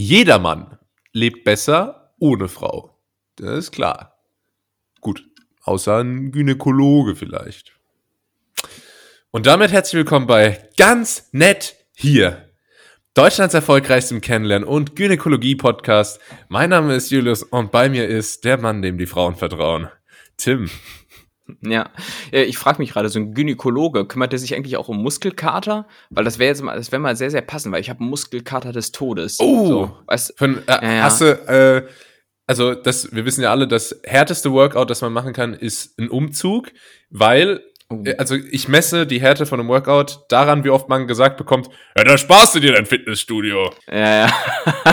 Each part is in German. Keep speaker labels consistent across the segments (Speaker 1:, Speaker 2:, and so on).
Speaker 1: Jedermann lebt besser ohne Frau. Das ist klar. Gut, außer ein Gynäkologe vielleicht. Und damit herzlich willkommen bei Ganz Nett hier. Deutschlands erfolgreichstem Kennenlernen und Gynäkologie-Podcast. Mein Name ist Julius und bei mir ist der Mann, dem die Frauen vertrauen. Tim.
Speaker 2: Ja, äh, ich frage mich gerade, so ein Gynäkologe, kümmert der sich eigentlich auch um Muskelkater? Weil das wäre jetzt mal, das wäre mal sehr, sehr passend, weil ich habe Muskelkater des Todes.
Speaker 1: Oh, so, weißt, Von, äh, ja, ja. hast du, äh, also das, wir wissen ja alle, das härteste Workout, das man machen kann, ist ein Umzug, weil oh. Äh, also ich messe die Härte von einem Workout daran, wie oft man gesagt bekommt, ja, da sparst du dir dein Fitnessstudio.
Speaker 2: Ja, ja.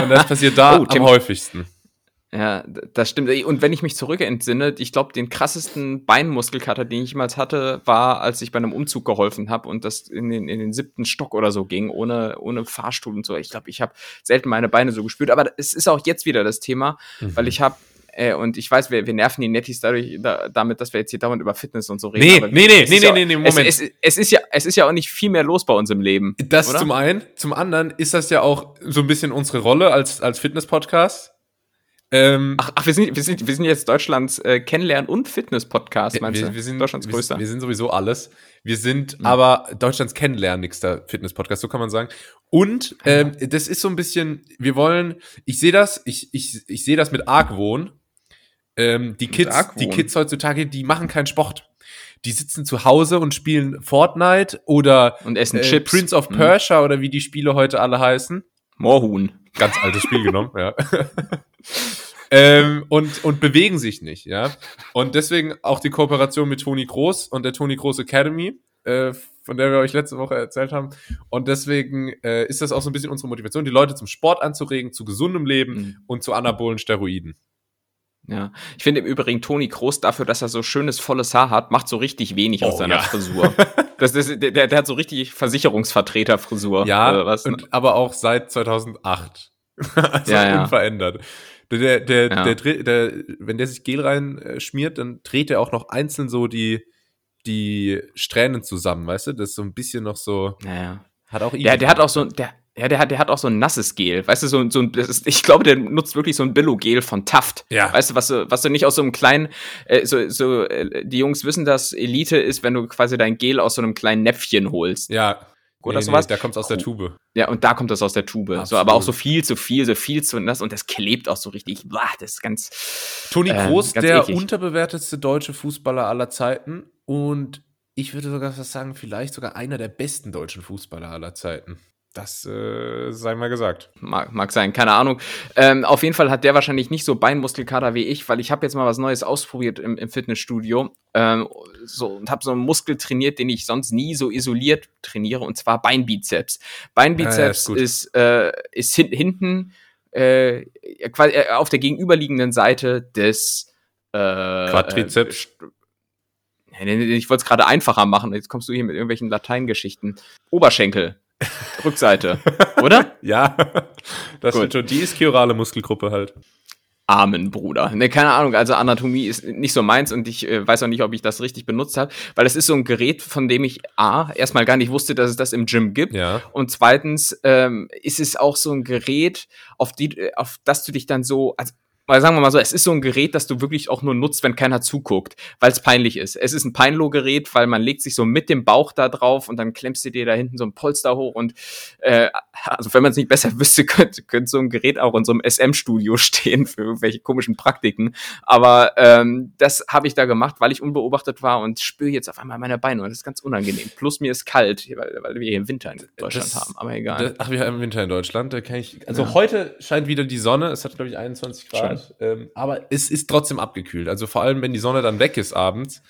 Speaker 1: Und das passiert da oh, am häufigsten.
Speaker 2: Ja, das stimmt. Und wenn ich mich zurückentsinne, ich glaube, den krassesten Beinmuskelkater, den ich jemals hatte, war, als ich bei einem Umzug geholfen habe und das in den, in den siebten Stock oder so ging, ohne, ohne Fahrstuhl und so. Ich glaube, ich habe selten meine Beine so gespürt. Aber es ist auch jetzt wieder das Thema, mhm. weil ich habe äh, und ich weiß, wir, wir nerven die Nettis dadurch, da, damit, dass wir jetzt hier dauernd über Fitness und so reden.
Speaker 1: Nee, nee, nee, nee,
Speaker 2: ja,
Speaker 1: nee, nee, Moment.
Speaker 2: Es, es, es, ist ja, es ist ja auch nicht viel mehr los bei uns im Leben.
Speaker 1: Das oder? zum einen. Zum anderen ist das ja auch so ein bisschen unsere Rolle als, als Fitness-Podcast
Speaker 2: ähm, ach, ach, wir, sind, wir, sind, wir sind jetzt Deutschlands äh, Kennenlernen- und Fitness-Podcast,
Speaker 1: meinst wir, du? Wir sind, Deutschlands größter. Wir, wir, sind sowieso alles. Wir sind mhm. aber Deutschlands kennenlernigster Fitness-Podcast, so kann man sagen. Und ähm, das ist so ein bisschen, wir wollen, ich sehe das, ich, ich, ich sehe das mit Argwohn. Ähm, die Kids, Argwohn. die Kids heutzutage, die machen keinen Sport. Die sitzen zu Hause und spielen Fortnite oder
Speaker 2: und essen äh, Chips.
Speaker 1: Prince of mhm. Persia mhm. oder wie die Spiele heute alle heißen.
Speaker 2: Moorhuhn.
Speaker 1: Ganz altes Spiel genommen, ja. ähm, und, und bewegen sich nicht, ja. Und deswegen auch die Kooperation mit Toni Groß und der Toni Groß Academy, äh, von der wir euch letzte Woche erzählt haben. Und deswegen äh, ist das auch so ein bisschen unsere Motivation, die Leute zum Sport anzuregen, zu gesundem Leben mhm. und zu anabolen Steroiden.
Speaker 2: Ja, ich finde im Übrigen Toni Groß dafür, dass er so schönes volles Haar hat, macht so richtig wenig oh, aus seiner ja. Frisur. Das, das, der, der hat so richtig Versicherungsvertreter-Frisur.
Speaker 1: Ja, was, und, aber auch seit 2008. also ja, ja. unverändert. Der, der, ja. der, der, der, wenn der sich Gel rein äh, dann dreht er auch noch einzeln so die, die Strähnen zusammen, weißt du? Das ist so ein bisschen noch so.
Speaker 2: Ja, Hat auch der, der hat auch so, der, ja, der hat, der hat auch so ein nasses Gel. Weißt du, so, so ein, das ist, ich glaube, der nutzt wirklich so ein Billo-Gel von Taft. Ja. Weißt du, was du, was du nicht aus so einem kleinen, äh, so, so, äh, die Jungs wissen, dass Elite ist, wenn du quasi dein Gel aus so einem kleinen Näpfchen holst.
Speaker 1: Ja. Oder nee, sowas. Nee, da kommt aus der Tube.
Speaker 2: Ja, und da kommt das aus der Tube. Absolut. So, aber auch so viel zu viel, so viel zu nass und das klebt auch so richtig. Boah, das ist ganz.
Speaker 1: Toni Groß, ähm, der eklig. unterbewertetste deutsche Fußballer aller Zeiten und ich würde sogar sagen, vielleicht sogar einer der besten deutschen Fußballer aller Zeiten. Das äh, sei mal gesagt.
Speaker 2: Mag, mag sein, keine Ahnung. Ähm, auf jeden Fall hat der wahrscheinlich nicht so Beinmuskelkater wie ich, weil ich habe jetzt mal was Neues ausprobiert im, im Fitnessstudio ähm, so, und habe so einen Muskel trainiert, den ich sonst nie so isoliert trainiere, und zwar Beinbizeps. Beinbizeps ja, ja, ist, ist, äh, ist hin, hinten äh, äh, auf der gegenüberliegenden Seite des
Speaker 1: äh, Quadrizeps.
Speaker 2: Äh, ich wollte es gerade einfacher machen. Jetzt kommst du hier mit irgendwelchen Lateingeschichten. Oberschenkel. Rückseite, oder?
Speaker 1: ja, das Gut. schon die iskiorale Muskelgruppe halt.
Speaker 2: Amen, Bruder. Ne, keine Ahnung, also Anatomie ist nicht so meins und ich äh, weiß auch nicht, ob ich das richtig benutzt habe, weil es ist so ein Gerät, von dem ich A, erstmal gar nicht wusste, dass es das im Gym gibt. Ja. Und zweitens ähm, ist es auch so ein Gerät, auf, die, auf das du dich dann so, also weil sagen wir mal so, es ist so ein Gerät, das du wirklich auch nur nutzt, wenn keiner zuguckt, weil es peinlich ist. Es ist ein Peinlo-Gerät, weil man legt sich so mit dem Bauch da drauf und dann klemmst du dir da hinten so ein Polster hoch und äh, also wenn man es nicht besser wüsste, könnte, könnte so ein Gerät auch in so einem SM-Studio stehen für irgendwelche komischen Praktiken. Aber ähm, das habe ich da gemacht, weil ich unbeobachtet war und spüre jetzt auf einmal meine Beine und das ist ganz unangenehm. Plus mir ist kalt, weil, weil wir hier im Winter in Deutschland das, haben, aber egal.
Speaker 1: Das, ach, wir haben Winter in Deutschland, da kann ich. Also ja. heute scheint wieder die Sonne, es hat glaube ich 21 Grad. Ähm, aber es ist trotzdem abgekühlt. Also vor allem, wenn die Sonne dann weg ist abends,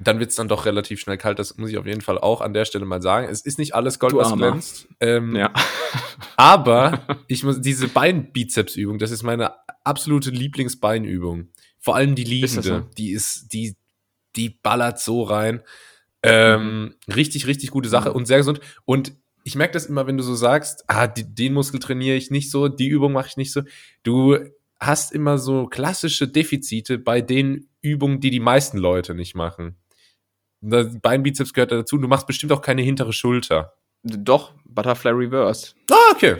Speaker 1: dann wird es dann doch relativ schnell kalt. Das muss ich auf jeden Fall auch an der Stelle mal sagen. Es ist nicht alles Gold, was glänzt. Ähm, ja. aber ich muss diese Beinbizepsübung, das ist meine absolute Lieblingsbeinübung. Vor allem die liegende, so? die ist, die, die ballert so rein. Ähm, mhm. Richtig, richtig gute Sache mhm. und sehr gesund. Und ich merke das immer, wenn du so sagst, ah, die, den Muskel trainiere ich nicht so, die Übung mache ich nicht so. Du hast immer so klassische Defizite bei den Übungen, die die meisten Leute nicht machen. Beinbizeps gehört dazu. Du machst bestimmt auch keine hintere Schulter.
Speaker 2: Doch, Butterfly Reverse.
Speaker 1: Ah, okay.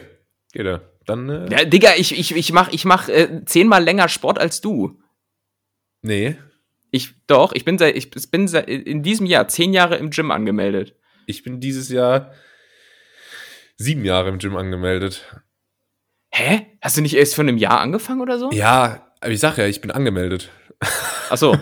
Speaker 1: Geht ja. dann. Äh
Speaker 2: ja, Digga, ich, ich, ich mach, ich mach äh, zehnmal länger Sport als du.
Speaker 1: Nee.
Speaker 2: Ich, doch, ich bin seit, ich bin seit, in diesem Jahr zehn Jahre im Gym angemeldet.
Speaker 1: Ich bin dieses Jahr sieben Jahre im Gym angemeldet.
Speaker 2: Hä? Hast du nicht erst vor einem Jahr angefangen oder so?
Speaker 1: Ja, aber ich sag ja, ich bin angemeldet.
Speaker 2: Ach so.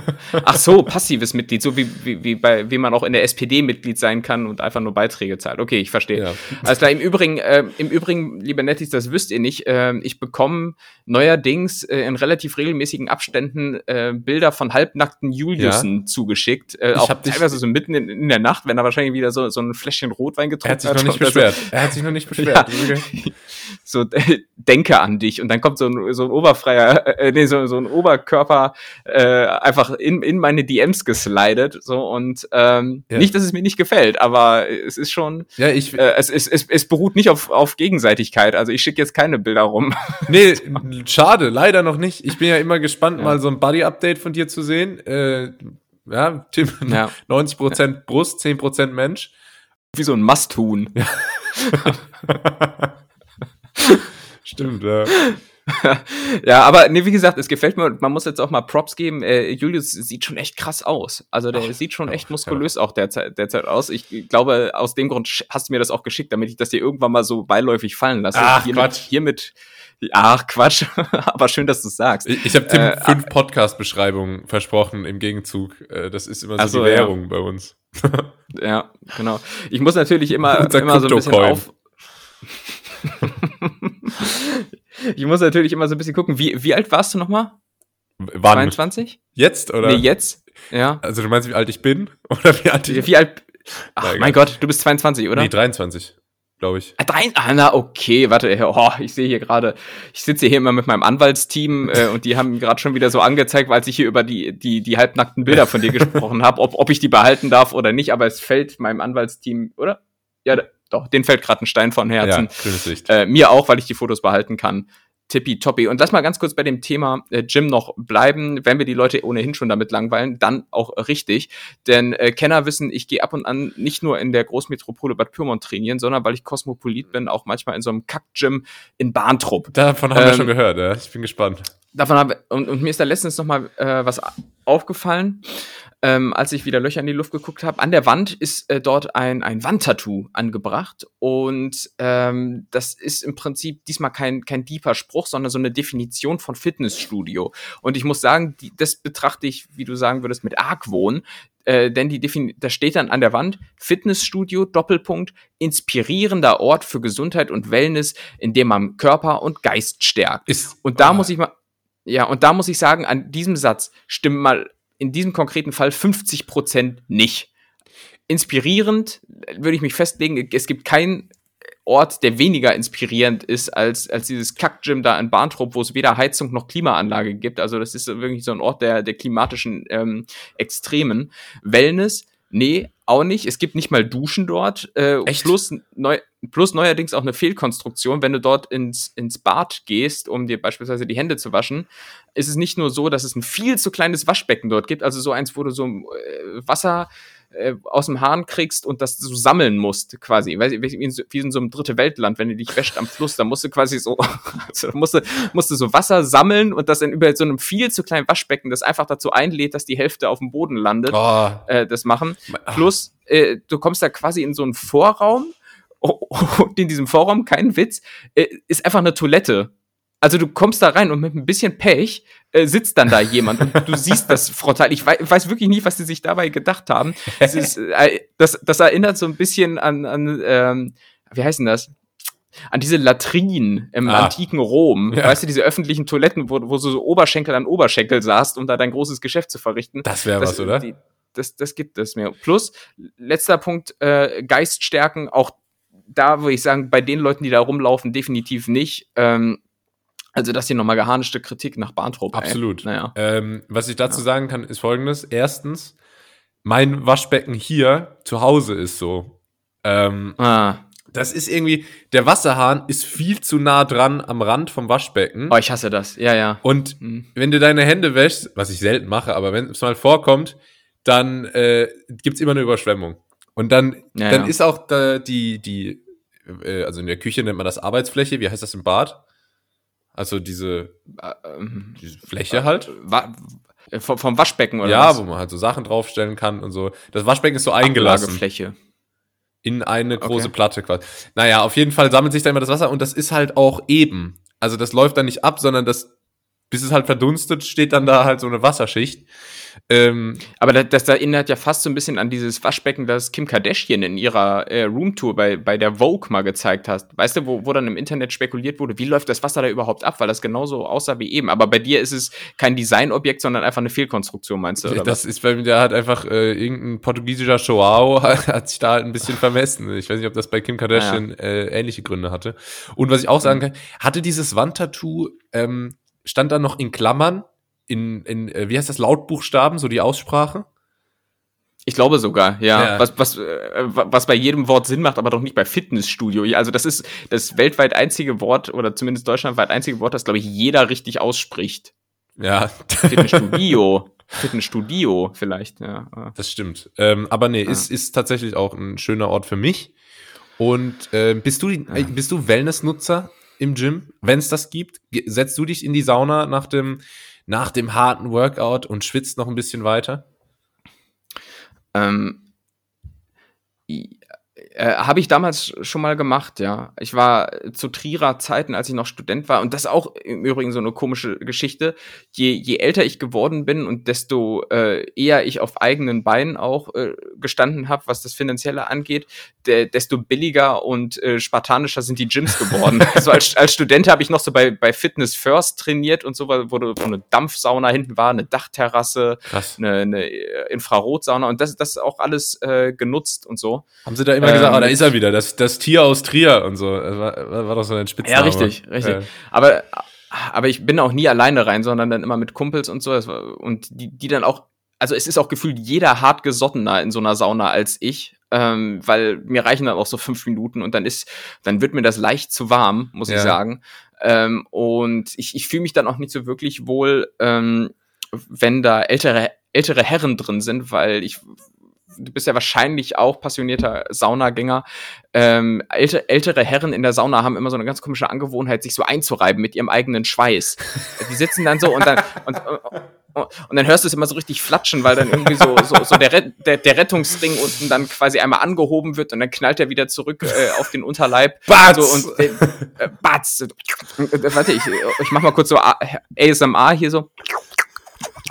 Speaker 2: Ach so, passives Mitglied, so wie, wie, wie, bei, wie man auch in der SPD Mitglied sein kann und einfach nur Beiträge zahlt. Okay, ich verstehe. Ja. Also klar, im Übrigen, äh, im Übrigen, liebe Nettis, das wüsst ihr nicht, äh, ich bekomme neuerdings äh, in relativ regelmäßigen Abständen äh, Bilder von halbnackten Juliusen ja. zugeschickt. Äh, auch teilweise so mitten in, in, der Nacht, wenn er wahrscheinlich wieder so, so ein Fläschchen Rotwein getrunken hat.
Speaker 1: Er hat sich noch nicht beschwert. So. Er hat sich noch nicht beschwert. Ja.
Speaker 2: so, äh, denke an dich. Und dann kommt so ein, so ein oberfreier, äh, nee, so, so ein Oberkörper äh, einfach in, in meine DMs geslidet. So und ähm, ja. nicht, dass es mir nicht gefällt, aber es ist schon.
Speaker 1: Ja, ich.
Speaker 2: Äh, es, es, es, es beruht nicht auf, auf Gegenseitigkeit. Also ich schicke jetzt keine Bilder rum.
Speaker 1: Nee, schade, leider noch nicht. Ich bin ja immer gespannt, ja. mal so ein Body-Update von dir zu sehen. Äh, ja, Tim, ja. 90% ja. Brust, 10% Mensch.
Speaker 2: Wie so ein Must-Tun.
Speaker 1: Stimmt, ja.
Speaker 2: ja, aber nee, wie gesagt, es gefällt mir, man muss jetzt auch mal Props geben. Äh, Julius sieht schon echt krass aus. Also der Ach, sieht schon echt muskulös ja. auch derzeit, derzeit aus. Ich glaube, aus dem Grund hast du mir das auch geschickt, damit ich das dir irgendwann mal so beiläufig fallen lasse.
Speaker 1: Ach,
Speaker 2: hiermit,
Speaker 1: Quatsch.
Speaker 2: hiermit Ach, Quatsch. Aber schön, dass du es sagst.
Speaker 1: Ich, ich habe Tim äh, fünf Podcast-Beschreibungen versprochen im Gegenzug. Äh, das ist immer so, so die Währung ja. bei uns.
Speaker 2: ja, genau. Ich muss natürlich immer, immer so ein bisschen auf ich muss natürlich immer so ein bisschen gucken, wie, wie alt warst du nochmal?
Speaker 1: Wann?
Speaker 2: 22?
Speaker 1: Jetzt, oder?
Speaker 2: Nee, jetzt, ja.
Speaker 1: Also du meinst, wie alt ich bin? Oder wie alt ich
Speaker 2: Wie alt? Ach, mein Gott, du bist 22, oder?
Speaker 1: Nee, 23, glaube ich.
Speaker 2: Ah, drei, ah, na, okay, warte, oh, ich sehe hier gerade, ich sitze hier immer mit meinem Anwaltsteam äh, und die haben gerade schon wieder so angezeigt, weil ich hier über die, die, die halbnackten Bilder von dir gesprochen habe, ob, ob ich die behalten darf oder nicht, aber es fällt meinem Anwaltsteam, oder? Ja, doch, den fällt gerade ein Stein von Herzen. Ja, äh, mir auch, weil ich die Fotos behalten kann. Tippitoppi. Und lass mal ganz kurz bei dem Thema äh, Gym noch bleiben. Wenn wir die Leute ohnehin schon damit langweilen, dann auch richtig. Denn äh, Kenner wissen, ich gehe ab und an nicht nur in der Großmetropole Bad Pyrmont trainieren, sondern weil ich Kosmopolit bin, auch manchmal in so einem Kack-Gym in Bahntrupp.
Speaker 1: Davon haben ähm, wir schon gehört, ja. Ich bin gespannt.
Speaker 2: Davon habe und, und mir ist da letztens noch mal äh, was aufgefallen ähm, als ich wieder Löcher in die Luft geguckt habe. An der Wand ist äh, dort ein, ein Wandtattoo angebracht. Und ähm, das ist im Prinzip diesmal kein, kein deeper Spruch, sondern so eine Definition von Fitnessstudio. Und ich muss sagen, die, das betrachte ich, wie du sagen würdest, mit Argwohn. Äh, denn die Defin da steht dann an der Wand Fitnessstudio, Doppelpunkt, inspirierender Ort für Gesundheit und Wellness, in dem man Körper und Geist stärkt.
Speaker 1: Ist,
Speaker 2: und da ah. muss ich mal, ja, und da muss ich sagen, an diesem Satz stimmen mal in diesem konkreten Fall 50 Prozent nicht. Inspirierend würde ich mich festlegen, es gibt keinen Ort, der weniger inspirierend ist als, als dieses Kack-Gym da in Bahntrupp, wo es weder Heizung noch Klimaanlage gibt. Also das ist wirklich so ein Ort der, der klimatischen ähm, Extremen. Wellness, nee, auch nicht. Es gibt nicht mal Duschen dort. Äh, Echt? Plus, neu, plus neuerdings auch eine Fehlkonstruktion. Wenn du dort ins, ins Bad gehst, um dir beispielsweise die Hände zu waschen, ist es nicht nur so, dass es ein viel zu kleines Waschbecken dort gibt, also so eins, wo du so äh, Wasser äh, aus dem Hahn kriegst und das so sammeln musst, quasi. Wie, wie, wie in so einem dritte Weltland, wenn du dich wäscht am Fluss, da musst du quasi so, also musst, du, musst du so Wasser sammeln und das in über so einem viel zu kleinen Waschbecken, das einfach dazu einlädt, dass die Hälfte auf dem Boden landet, oh. äh, das machen. Plus, äh, du kommst da quasi in so einen Vorraum und in diesem Vorraum, kein Witz, äh, ist einfach eine Toilette. Also du kommst da rein und mit ein bisschen Pech äh, sitzt dann da jemand und du siehst das frontal. Ich weiß, weiß wirklich nie, was sie sich dabei gedacht haben. Das, ist, äh, das, das erinnert so ein bisschen an, an ähm, wie heißt denn das? An diese Latrinen im ah. antiken Rom. Ja. Weißt du, diese öffentlichen Toiletten, wo, wo du so Oberschenkel an Oberschenkel saßt, um da dein großes Geschäft zu verrichten.
Speaker 1: Das wäre was, oder? Die,
Speaker 2: das, das gibt es mir. Plus, letzter Punkt, äh, Geist stärken, auch da würde ich sagen, bei den Leuten, die da rumlaufen, definitiv nicht. Ähm, also das hier nochmal geharnischte Kritik nach Bahntrupp.
Speaker 1: Absolut. Naja. Ähm, was ich dazu ja. sagen kann, ist folgendes. Erstens, mein Waschbecken hier zu Hause ist so. Ähm, ah. Das ist irgendwie, der Wasserhahn ist viel zu nah dran am Rand vom Waschbecken.
Speaker 2: Oh, ich hasse das. Ja, ja.
Speaker 1: Und mhm. wenn du deine Hände wäschst, was ich selten mache, aber wenn es mal vorkommt, dann äh, gibt immer eine Überschwemmung. Und dann, ja, dann ja. ist auch da die, die, äh, also in der Küche nennt man das Arbeitsfläche, wie heißt das im Bad? Also diese, äh, ähm, diese Fläche halt.
Speaker 2: Wa vom, vom Waschbecken
Speaker 1: oder Ja, was? wo man halt so Sachen draufstellen kann und so. Das Waschbecken ist so eingelassen.
Speaker 2: Fläche.
Speaker 1: In eine große okay. Platte quasi. Naja, auf jeden Fall sammelt sich da immer das Wasser und das ist halt auch eben. Also das läuft dann nicht ab, sondern das, bis es halt verdunstet, steht dann da halt so eine Wasserschicht.
Speaker 2: Ähm, aber das, das erinnert ja fast so ein bisschen an dieses Waschbecken, das Kim Kardashian in ihrer äh, Roomtour bei, bei der Vogue mal gezeigt hat. Weißt du, wo, wo dann im Internet spekuliert wurde, wie läuft das Wasser da überhaupt ab, weil das genauso aussah wie eben. Aber bei dir ist es kein Designobjekt, sondern einfach eine Fehlkonstruktion, meinst du?
Speaker 1: Oder das was? ist bei mir, der hat einfach äh, irgendein portugiesischer Joao hat sich da halt ein bisschen vermessen. Ich weiß nicht, ob das bei Kim Kardashian ja. äh, ähnliche Gründe hatte. Und was ich auch sagen mhm. kann, hatte dieses Wandtattoo, ähm, stand da noch in Klammern, in, in äh, wie heißt das, Lautbuchstaben, so die Aussprache?
Speaker 2: Ich glaube sogar, ja. ja. Was, was, äh, was bei jedem Wort Sinn macht, aber doch nicht bei Fitnessstudio. Also das ist das weltweit einzige Wort oder zumindest deutschlandweit einzige Wort, das, glaube ich, jeder richtig ausspricht.
Speaker 1: Ja.
Speaker 2: Fitnessstudio. Fitnessstudio vielleicht, ja.
Speaker 1: Das stimmt. Ähm, aber nee, ja. ist, ist tatsächlich auch ein schöner Ort für mich. Und äh, bist du, ja. bist du Wellness-Nutzer im Gym, wenn es das gibt? Setzt du dich in die Sauna nach dem nach dem harten Workout und schwitzt noch ein bisschen weiter?
Speaker 2: Ähm, äh, Habe ich damals schon mal gemacht, ja. Ich war zu Trierer Zeiten, als ich noch Student war, und das ist auch im Übrigen so eine komische Geschichte. Je, je älter ich geworden bin und desto äh, eher ich auf eigenen Beinen auch äh, gestanden habe, was das Finanzielle angeht, de, desto billiger und äh, spartanischer sind die Gyms geworden. also als, als Student habe ich noch so bei, bei Fitness First trainiert und so, wo so eine Dampfsauna hinten war, eine Dachterrasse, eine, eine Infrarotsauna und das, das ist auch alles äh, genutzt und so.
Speaker 1: Haben sie da immer ähm, gesagt, oh, da ist er wieder, das, das Tier aus Trier und so. Das war, war doch so ein Spitzname.
Speaker 2: Ja, richtig, richtig. Ja. Aber, aber ich bin auch nie alleine rein, sondern dann immer mit Kumpels und so. Und die, die dann auch, also es ist auch gefühlt jeder hart gesottener in so einer Sauna als ich. Ähm, weil mir reichen dann auch so fünf Minuten und dann ist, dann wird mir das leicht zu warm, muss ja. ich sagen. Ähm, und ich, ich fühle mich dann auch nicht so wirklich wohl, ähm, wenn da ältere, ältere Herren drin sind, weil ich du bist ja wahrscheinlich auch passionierter Saunagänger. Ähm, älte, ältere Herren in der Sauna haben immer so eine ganz komische Angewohnheit, sich so einzureiben mit ihrem eigenen Schweiß. Die sitzen dann so und dann und, und, und dann hörst du es immer so richtig flatschen, weil dann irgendwie so, so, so der, der, der Rettungsring unten dann quasi einmal angehoben wird und dann knallt er wieder zurück äh, auf den Unterleib.
Speaker 1: Batz!
Speaker 2: So, und, äh, äh, Batz! Warte, ich, ich mach mal kurz so ASMR hier so.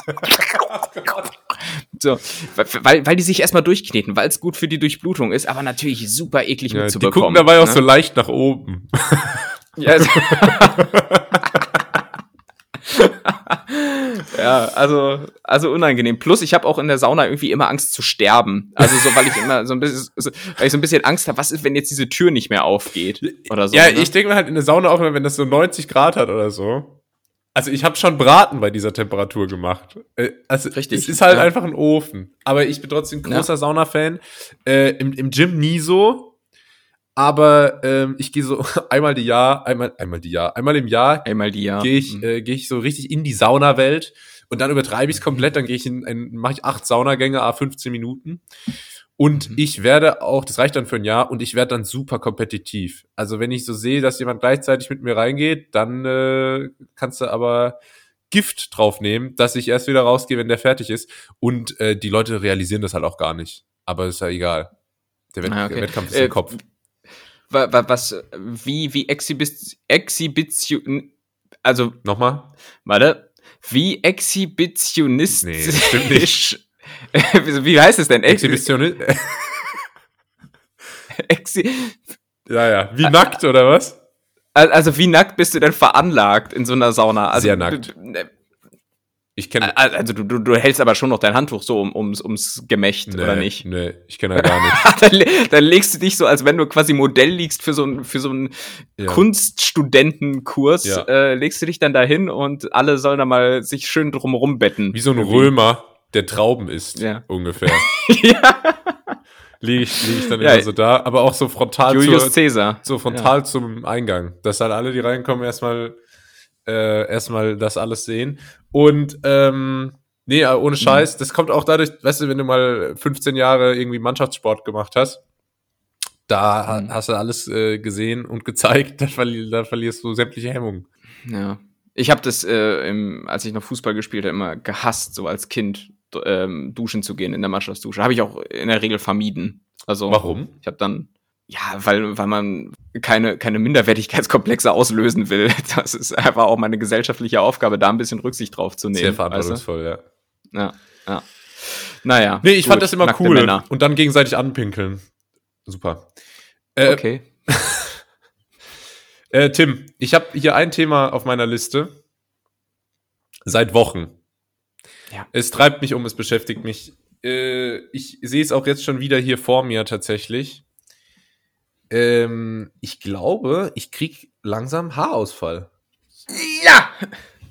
Speaker 2: So, weil, weil die sich erstmal durchkneten, weil es gut für die Durchblutung ist, aber natürlich super eklig ja, mitzubekommen. Die gucken
Speaker 1: dabei ne? auch so leicht nach oben. Ja, also,
Speaker 2: ja, also, also unangenehm. Plus, ich habe auch in der Sauna irgendwie immer Angst zu sterben. Also so, weil ich immer so ein bisschen, so, weil ich so ein bisschen Angst habe, was ist, wenn jetzt diese Tür nicht mehr aufgeht oder so.
Speaker 1: Ja, ne? ich denke mir halt in der Sauna auch immer, wenn das so 90 Grad hat oder so, also ich habe schon Braten bei dieser Temperatur gemacht. Äh, also Richtig. Es ist halt ja. einfach ein Ofen. Aber ich bin trotzdem großer ja. Sauna-Fan. Äh, im, Im Gym nie so. Aber ähm, ich gehe so einmal die Jahr, einmal, einmal die Jahr, einmal im Jahr.
Speaker 2: Einmal die Jahr.
Speaker 1: Gehe ich, mhm. äh, geh ich so richtig in die Saunawelt und dann übertreibe ich es komplett. Dann gehe ich in, in mache ich acht Saunagänge, a 15 Minuten. Und mhm. ich werde auch, das reicht dann für ein Jahr, und ich werde dann super kompetitiv. Also wenn ich so sehe, dass jemand gleichzeitig mit mir reingeht, dann äh, kannst du aber Gift draufnehmen, dass ich erst wieder rausgehe, wenn der fertig ist. Und äh, die Leute realisieren das halt auch gar nicht. Aber ist ja egal. Der, Wett ah, okay. Wettkampf ist äh, im Kopf.
Speaker 2: Was, wie, wie Exhibit, Exhibition, also.
Speaker 1: Nochmal?
Speaker 2: Warte. Wie exhibitionistisch nee. Wie heißt es denn?
Speaker 1: Exhibitionist. Exhi ja, ja. Wie nackt oder was?
Speaker 2: Also wie nackt bist du denn veranlagt in so einer Sauna? Also,
Speaker 1: Sehr nackt.
Speaker 2: Ne, ich kenne. Also du, du, du hältst aber schon noch dein Handtuch so um, ums, ums Gemächt, nee, oder nicht?
Speaker 1: Nee, ich kenne ja gar nicht.
Speaker 2: dann, dann, legst du dich so, als wenn du quasi Modell liegst für so, ein, für so einen ja. Kunststudentenkurs, ja. äh, legst du dich dann dahin und alle sollen da mal sich schön drumherum betten.
Speaker 1: Wie so ein Römer der Trauben isst, ja. ungefähr. ja. Liege ich, lieg ich dann ja, immer so da, aber auch so frontal,
Speaker 2: Julius zu, Caesar.
Speaker 1: so frontal ja. zum Eingang, dass dann alle, die reinkommen, erstmal äh, erstmal das alles sehen. Und ähm, nee, äh, ohne Scheiß, mhm. das kommt auch dadurch, weißt du, wenn du mal 15 Jahre irgendwie Mannschaftssport gemacht hast, da mhm. hast du alles äh, gesehen und gezeigt, da, verli da verlierst du sämtliche Hemmungen.
Speaker 2: Ja. Ich habe das, äh, im, als ich noch Fußball gespielt habe, immer gehasst, so als Kind ähm, duschen zu gehen in der Mannschaftsdusche. Habe ich auch in der Regel vermieden. Also,
Speaker 1: Warum?
Speaker 2: Ich habe dann, ja, weil, weil man keine, keine Minderwertigkeitskomplexe auslösen will. Das ist einfach auch meine gesellschaftliche Aufgabe, da ein bisschen Rücksicht drauf zu nehmen.
Speaker 1: Sehr verantwortungsvoll, weißt
Speaker 2: du? ja. Ja, ja. Naja.
Speaker 1: Nee, ich gut, fand das immer cool. Männer. Und dann gegenseitig anpinkeln. Super.
Speaker 2: Äh, okay.
Speaker 1: äh, Tim, ich habe hier ein Thema auf meiner Liste. Seit Wochen. Ja. Es treibt mich um, es beschäftigt mich. Äh, ich sehe es auch jetzt schon wieder hier vor mir tatsächlich. Ähm, ich glaube, ich krieg langsam Haarausfall.
Speaker 2: Ja!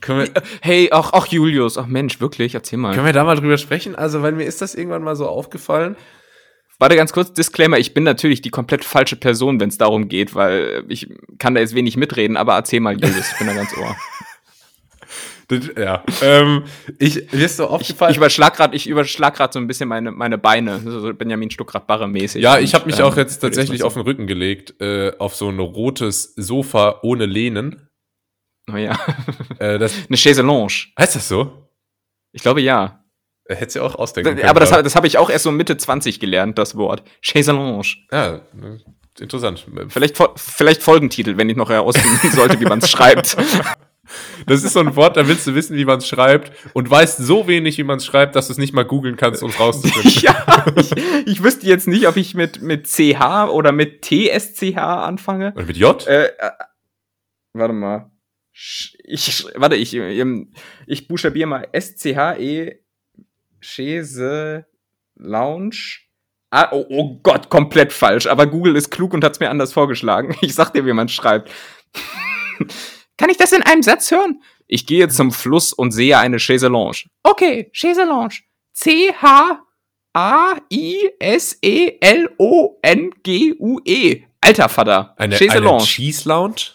Speaker 2: Wir, hey, auch, auch Julius, ach Mensch, wirklich, erzähl mal.
Speaker 1: Können wir da mal drüber sprechen? Also, weil mir ist das irgendwann mal so aufgefallen.
Speaker 2: Warte ganz kurz, Disclaimer, ich bin natürlich die komplett falsche Person, wenn es darum geht, weil ich kann da jetzt wenig mitreden, aber erzähl mal, Julius, ich bin da ganz ohr.
Speaker 1: ja. Ähm, ich, mir ist so aufgefallen.
Speaker 2: Ich, ich überschlag gerade, ich überschlag gerade so ein bisschen meine, meine Beine, so Benjamin Stuckrad-Barre mäßig.
Speaker 1: Ja, ich habe mich ähm, auch jetzt tatsächlich auf den Rücken gelegt, äh, auf so ein rotes Sofa ohne Lehnen.
Speaker 2: Oh ja. Äh, das, Eine Chaise Longue.
Speaker 1: Heißt das so?
Speaker 2: Ich glaube ja.
Speaker 1: Hätte sie auch ausdenken
Speaker 2: können. Aber das, das habe ich auch erst so Mitte 20 gelernt, das Wort. Chaise Longue.
Speaker 1: Ja, interessant.
Speaker 2: Vielleicht, vielleicht Folgentitel, wenn ich noch herausfinden sollte, wie man es schreibt.
Speaker 1: Das ist so ein Wort, da willst du wissen, wie man es schreibt und weißt so wenig, wie man es schreibt, dass du es nicht mal googeln kannst, um rauszufinden.
Speaker 2: ja, ich, ich wüsste jetzt nicht, ob ich mit, mit CH oder mit TSCH anfange.
Speaker 1: Oder mit J?
Speaker 2: Äh, äh, warte mal. Ich, warte, ich, ich buchstabiere mal S-C-H-E Chese Lounge. Ah, oh, oh Gott, komplett falsch. Aber Google ist klug und hat es mir anders vorgeschlagen. Ich sag dir, wie man schreibt. Kann ich das in einem Satz hören? Ich gehe zum Fluss und sehe eine Chaiselange. Okay, Chaiselange. C-H-A-I-S-E-L-O-N-G-U-E. Alter Vater.
Speaker 1: Eine, eine Cheese Lounge?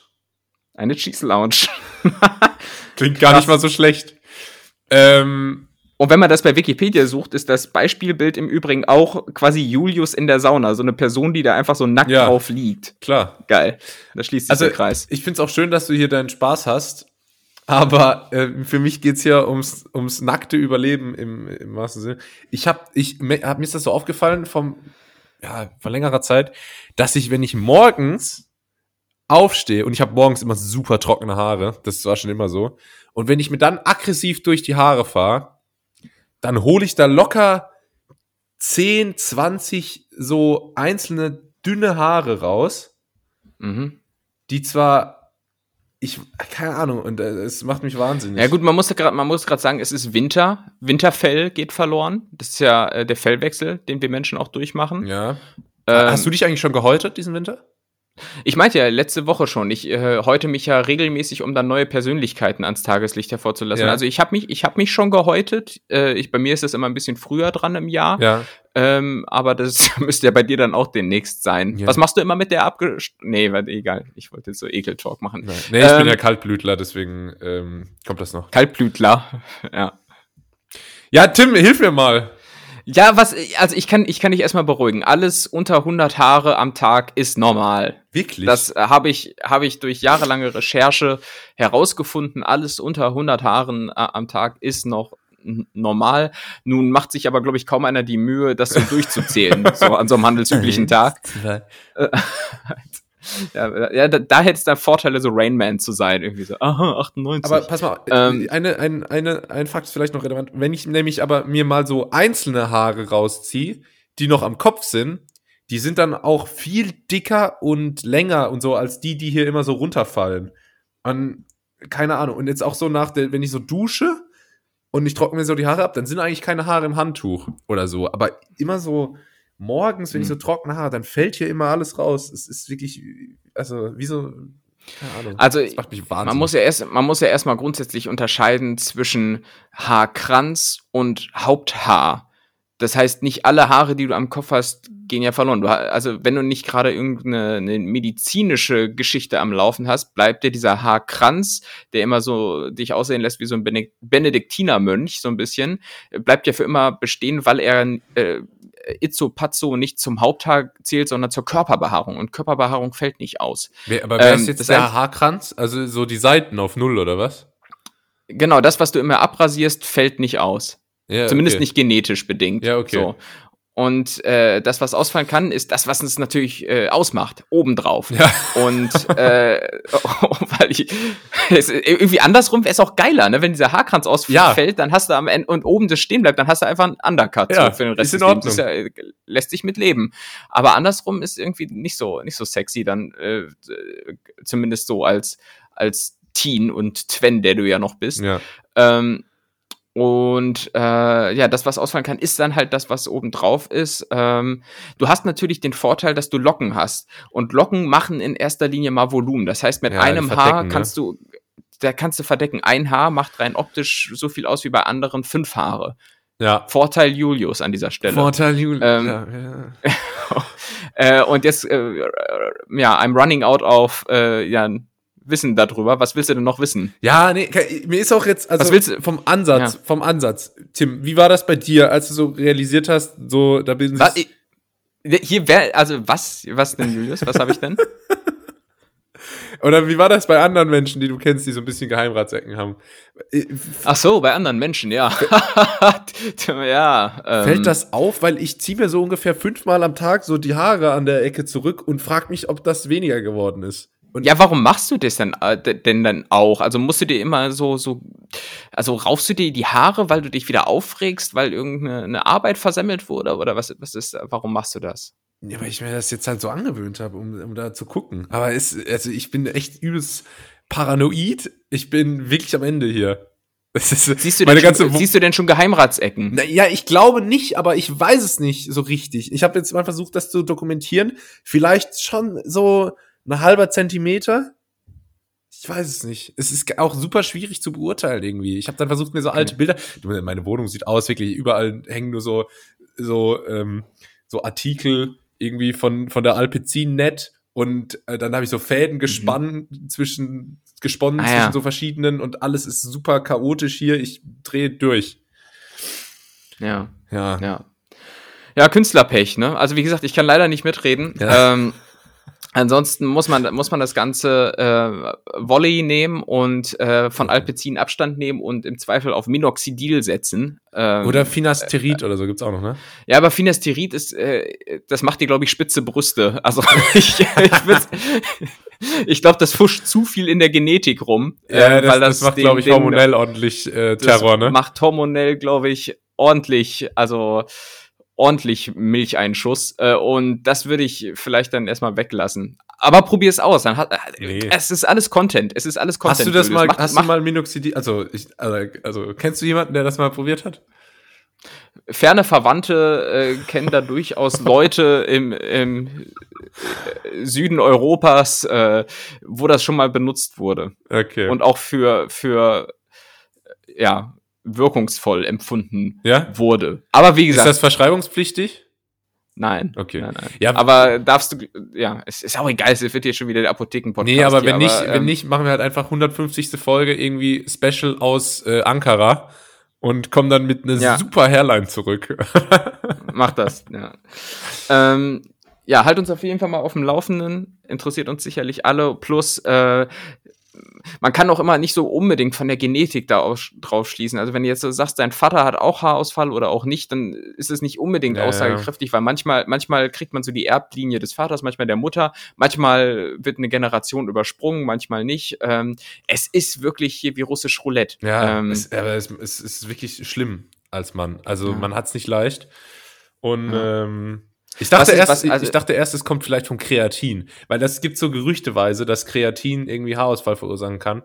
Speaker 2: Eine Cheese Lounge.
Speaker 1: Klingt gar Krass. nicht mal so schlecht.
Speaker 2: Ähm, und wenn man das bei Wikipedia sucht, ist das Beispielbild im Übrigen auch quasi Julius in der Sauna, so eine Person, die da einfach so nackt ja, drauf liegt.
Speaker 1: Klar.
Speaker 2: Geil. Da schließt sich also, der Kreis.
Speaker 1: Ich finde es auch schön, dass du hier deinen Spaß hast. Aber äh, für mich geht's hier ums, ums nackte Überleben im, im wahrsten Sinne. Ich habe, ich, hab, mir ist das so aufgefallen vom, ja, vor längerer Zeit, dass ich, wenn ich morgens aufstehe und ich habe morgens immer super trockene Haare, das war schon immer so, und wenn ich mir dann aggressiv durch die Haare fahre, dann hole ich da locker 10, 20 so einzelne dünne Haare raus, mhm. die zwar ich keine Ahnung und äh, es macht mich wahnsinnig.
Speaker 2: Ja gut, man muss gerade man muss gerade sagen, es ist Winter, Winterfell geht verloren. Das ist ja äh, der Fellwechsel, den wir Menschen auch durchmachen.
Speaker 1: Ja. Ähm, Hast du dich eigentlich schon gehäutet diesen Winter?
Speaker 2: Ich meinte ja letzte Woche schon, ich äh, heute mich ja regelmäßig, um dann neue Persönlichkeiten ans Tageslicht hervorzulassen. Ja. Also ich habe mich, ich habe mich schon gehäutet. Äh, ich, bei mir ist das immer ein bisschen früher dran im Jahr.
Speaker 1: Ja.
Speaker 2: Ähm, aber das müsste ja bei dir dann auch demnächst sein. Ja. Was machst du immer mit der abge... Nee, warte, egal. Ich wollte jetzt so Ekeltalk machen.
Speaker 1: Nein. Nee, ich ähm, bin ja Kaltblütler, deswegen ähm, kommt das noch.
Speaker 2: Kaltblütler, ja.
Speaker 1: Ja, Tim, hilf mir mal.
Speaker 2: Ja, was, also ich kann, ich kann dich erstmal beruhigen. Alles unter 100 Haare am Tag ist normal.
Speaker 1: Wirklich?
Speaker 2: Das äh, habe ich, habe ich durch jahrelange Recherche herausgefunden. Alles unter 100 Haaren äh, am Tag ist noch normal. Nun macht sich aber, glaube ich, kaum einer die Mühe, das so durchzuzählen, so an so einem handelsüblichen Tag. ja, ja, da, da hätte es da Vorteile, so Rainman zu sein, irgendwie so, aha, 98.
Speaker 1: Aber pass mal, ähm, eine, ein, eine, ein Fakt ist vielleicht noch relevant. Wenn ich nämlich aber mir mal so einzelne Haare rausziehe, die noch am Kopf sind, die sind dann auch viel dicker und länger und so, als die, die hier immer so runterfallen. Und keine Ahnung. Und jetzt auch so nach der, wenn ich so dusche und ich trockne mir so die Haare ab, dann sind eigentlich keine Haare im Handtuch oder so. Aber immer so, morgens, wenn ich so mhm. trocken habe, dann fällt hier immer alles raus. Es ist wirklich, also wie so,
Speaker 2: keine Ahnung. Also man muss ja erst, man muss ja erstmal grundsätzlich unterscheiden zwischen Haarkranz und Haupthaar. Das heißt, nicht alle Haare, die du am Kopf hast, gehen ja verloren. Du, also, wenn du nicht gerade irgendeine medizinische Geschichte am Laufen hast, bleibt dir dieser Haarkranz, der immer so dich aussehen lässt wie so ein Benediktinermönch, so ein bisschen, bleibt ja für immer bestehen, weil er äh, Itzo Pazzo nicht zum Haupthaar zählt, sondern zur Körperbehaarung. Und Körperbehaarung fällt nicht aus.
Speaker 1: Wer, aber wer ähm, ist jetzt der Haarkranz? Also so die Seiten auf Null, oder was?
Speaker 2: Genau, das, was du immer abrasierst, fällt nicht aus. Ja, Zumindest okay. nicht genetisch bedingt. Ja, okay. So. Und äh, das, was ausfallen kann, ist das, was es natürlich äh, ausmacht, obendrauf. Ja. Und äh, weil ich, es, irgendwie andersrum wäre es auch geiler, ne? Wenn dieser Haarkranz ausfällt, ja. dann hast du am Ende und oben das stehen bleibt, dann hast du einfach einen Undercut ja, so für den Rest ist in Ordnung. Lebens. Ja, lässt sich mit leben. Aber andersrum ist irgendwie nicht so nicht so sexy, dann äh, zumindest so als als Teen und Twen, der du ja noch bist. Ja. Ähm, und äh, ja, das, was ausfallen kann, ist dann halt das, was oben drauf ist. Ähm, du hast natürlich den Vorteil, dass du Locken hast. Und Locken machen in erster Linie mal Volumen. Das heißt, mit ja, einem Haar ne? kannst ne? du, da kannst du verdecken. Ein Haar macht rein optisch so viel aus wie bei anderen fünf Haare. Ja. Vorteil Julius an dieser Stelle.
Speaker 1: Vorteil Julius. Ähm, ja,
Speaker 2: ja. äh, und jetzt, äh, ja, I'm running out of äh, ja, Wissen darüber. Was willst du denn noch wissen?
Speaker 1: Ja, nee, mir ist auch jetzt, also Was willst du? vom Ansatz, ja. vom Ansatz. Tim, wie war das bei dir, als du so realisiert hast, so, da bin
Speaker 2: ich. Hier wäre, also was, was denn, Julius? Was habe ich denn?
Speaker 1: Oder wie war das bei anderen Menschen, die du kennst, die so ein bisschen Geheimratsecken haben?
Speaker 2: Ach so, bei anderen Menschen, ja.
Speaker 1: ja. Ähm. Fällt das auf, weil ich ziehe mir so ungefähr fünfmal am Tag so die Haare an der Ecke zurück und frag mich, ob das weniger geworden ist.
Speaker 2: Und ja, warum machst du das denn, äh, denn dann auch? Also musst du dir immer so, so, also raufst du dir die Haare, weil du dich wieder aufregst, weil irgendeine Arbeit versemmelt wurde? Oder was, was ist, warum machst du das?
Speaker 1: Ja, weil ich mir das jetzt halt so angewöhnt habe, um, um da zu gucken. Aber es, also ich bin echt übelst paranoid. Ich bin wirklich am Ende hier.
Speaker 2: siehst, du meine ganze schon, siehst du denn schon Geheimratsecken?
Speaker 1: Na, ja, ich glaube nicht, aber ich weiß es nicht so richtig. Ich habe jetzt mal versucht, das zu dokumentieren. Vielleicht schon so ein halber Zentimeter. Ich weiß es nicht. Es ist auch super schwierig zu beurteilen irgendwie. Ich habe dann versucht, mir so alte Bilder. Meine Wohnung sieht aus, wirklich überall hängen nur so so ähm, so Artikel irgendwie von von der Alpecin Net und äh, dann habe ich so Fäden mhm. gespannt mhm. zwischen gesponnen ah, zwischen ja. so verschiedenen und alles ist super chaotisch hier. Ich drehe durch.
Speaker 2: Ja. Ja. Ja. Ja, Künstlerpech, ne? Also wie gesagt, ich kann leider nicht mitreden. Ja. Ähm, Ansonsten muss man, muss man das Ganze äh, Volley nehmen und äh, von Alpecin Abstand nehmen und im Zweifel auf Minoxidil setzen.
Speaker 1: Ähm, oder Finasterid äh, oder so gibt's auch noch, ne?
Speaker 2: Ja, aber Finasterid ist, äh, das macht dir, glaube ich, spitze Brüste. Also ich, ich, ich glaube, das fuscht zu viel in der Genetik rum.
Speaker 1: Ja, äh, das, weil das, das macht, glaube ich, hormonell ordentlich äh, Terror, ne?
Speaker 2: Macht hormonell, glaube ich, ordentlich, also ordentlich Milcheinschuss. Äh, und das würde ich vielleicht dann erstmal weglassen. Aber probier es aus. Dann hat, äh, nee. Es ist alles Content. Es ist alles Content.
Speaker 1: Hast du das mal, macht, hast macht, du mal Minoxidil, also, ich, also, also, kennst du jemanden, der das mal probiert hat?
Speaker 2: Ferne Verwandte äh, kennen da durchaus Leute im, im äh, Süden Europas, äh, wo das schon mal benutzt wurde. Okay. Und auch für, für ja, wirkungsvoll empfunden ja? wurde. Aber wie gesagt.
Speaker 1: Ist das verschreibungspflichtig?
Speaker 2: Nein. Okay. Nein, nein. Ja, aber darfst du, ja, es ist auch egal, es wird hier schon wieder der Apotheken-Podcast.
Speaker 1: Nee, aber wenn hier, nicht, aber, ähm, wenn nicht, machen wir halt einfach 150. Folge irgendwie Special aus äh, Ankara und kommen dann mit einer ja. super Hairline zurück.
Speaker 2: Mach das, ja. ähm, ja, halt uns auf jeden Fall mal auf dem Laufenden. Interessiert uns sicherlich alle. Plus, äh, man kann auch immer nicht so unbedingt von der Genetik da aus, drauf schließen. Also wenn du jetzt so sagst, dein Vater hat auch Haarausfall oder auch nicht, dann ist es nicht unbedingt ja, aussagekräftig, ja. weil manchmal, manchmal kriegt man so die Erblinie des Vaters, manchmal der Mutter, manchmal wird eine Generation übersprungen, manchmal nicht. Ähm, es ist wirklich hier wie russisch Roulette.
Speaker 1: Ja, ähm, es, aber es, es, ist wirklich schlimm als Mann. Also ja. man hat es nicht leicht. Und ähm, ich dachte, was, erst, was, also, ich dachte erst, es kommt vielleicht vom Kreatin, weil das gibt so gerüchteweise, dass Kreatin irgendwie Haarausfall verursachen kann.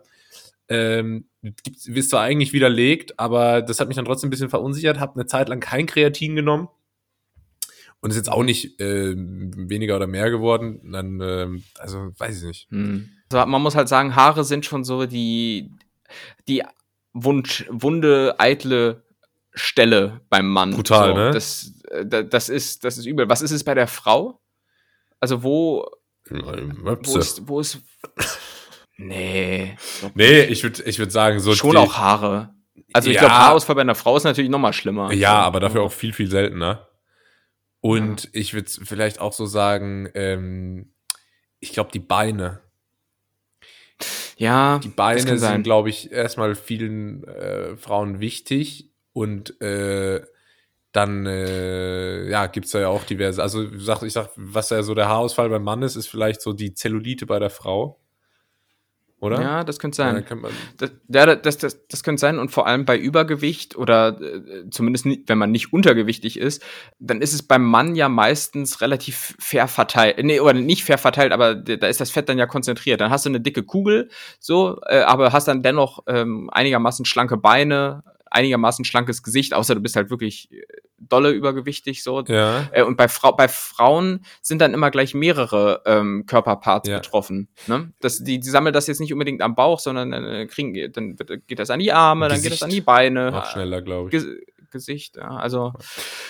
Speaker 1: Ähm, ist zwar eigentlich widerlegt, aber das hat mich dann trotzdem ein bisschen verunsichert. Hab eine Zeit lang kein Kreatin genommen und ist jetzt auch nicht äh, weniger oder mehr geworden. Dann, äh, also weiß ich nicht. Hm.
Speaker 2: Also man muss halt sagen, Haare sind schon so die die Wunsch, wunde, eitle Stelle beim Mann.
Speaker 1: Brutal,
Speaker 2: so,
Speaker 1: ne?
Speaker 2: Das, äh, das, ist, das ist übel. Was ist es bei der Frau? Also wo, wo ist, wo ist, nee.
Speaker 1: Nee, ich würde ich würd sagen, so.
Speaker 2: Schon auch Haare. Also ich ja, glaube, Haarausfall bei einer Frau ist natürlich noch mal schlimmer.
Speaker 1: Ja, aber dafür auch viel, viel seltener. Und ja. ich würde vielleicht auch so sagen, ähm, ich glaube, die Beine.
Speaker 2: Ja,
Speaker 1: die Beine sind, glaube ich, erstmal vielen äh, Frauen wichtig und äh, dann äh, ja, gibt's da ja auch diverse. Also ich sag, ich sag, was ja so der Haarausfall beim Mann ist, ist vielleicht so die Zellulite bei der Frau oder?
Speaker 2: Ja, das könnte sein. Ja, das, ja, das, das, das könnte sein und vor allem bei Übergewicht oder äh, zumindest nicht, wenn man nicht untergewichtig ist, dann ist es beim Mann ja meistens relativ fair verteilt. Nee, oder nicht fair verteilt, aber da ist das Fett dann ja konzentriert. Dann hast du eine dicke Kugel, so, äh, aber hast dann dennoch ähm, einigermaßen schlanke Beine, einigermaßen schlankes Gesicht, außer du bist halt wirklich äh, dolle übergewichtig so.
Speaker 1: Ja.
Speaker 2: Äh, und bei, Frau, bei Frauen sind dann immer gleich mehrere ähm, Körperparts ja. betroffen. Ne? Das, die, die sammeln das jetzt nicht unbedingt am Bauch, sondern äh, kriegen, dann geht das an die Arme, Gesicht. dann geht das an die Beine.
Speaker 1: Noch schneller, glaube ich.
Speaker 2: Ge Gesicht, ja. Also,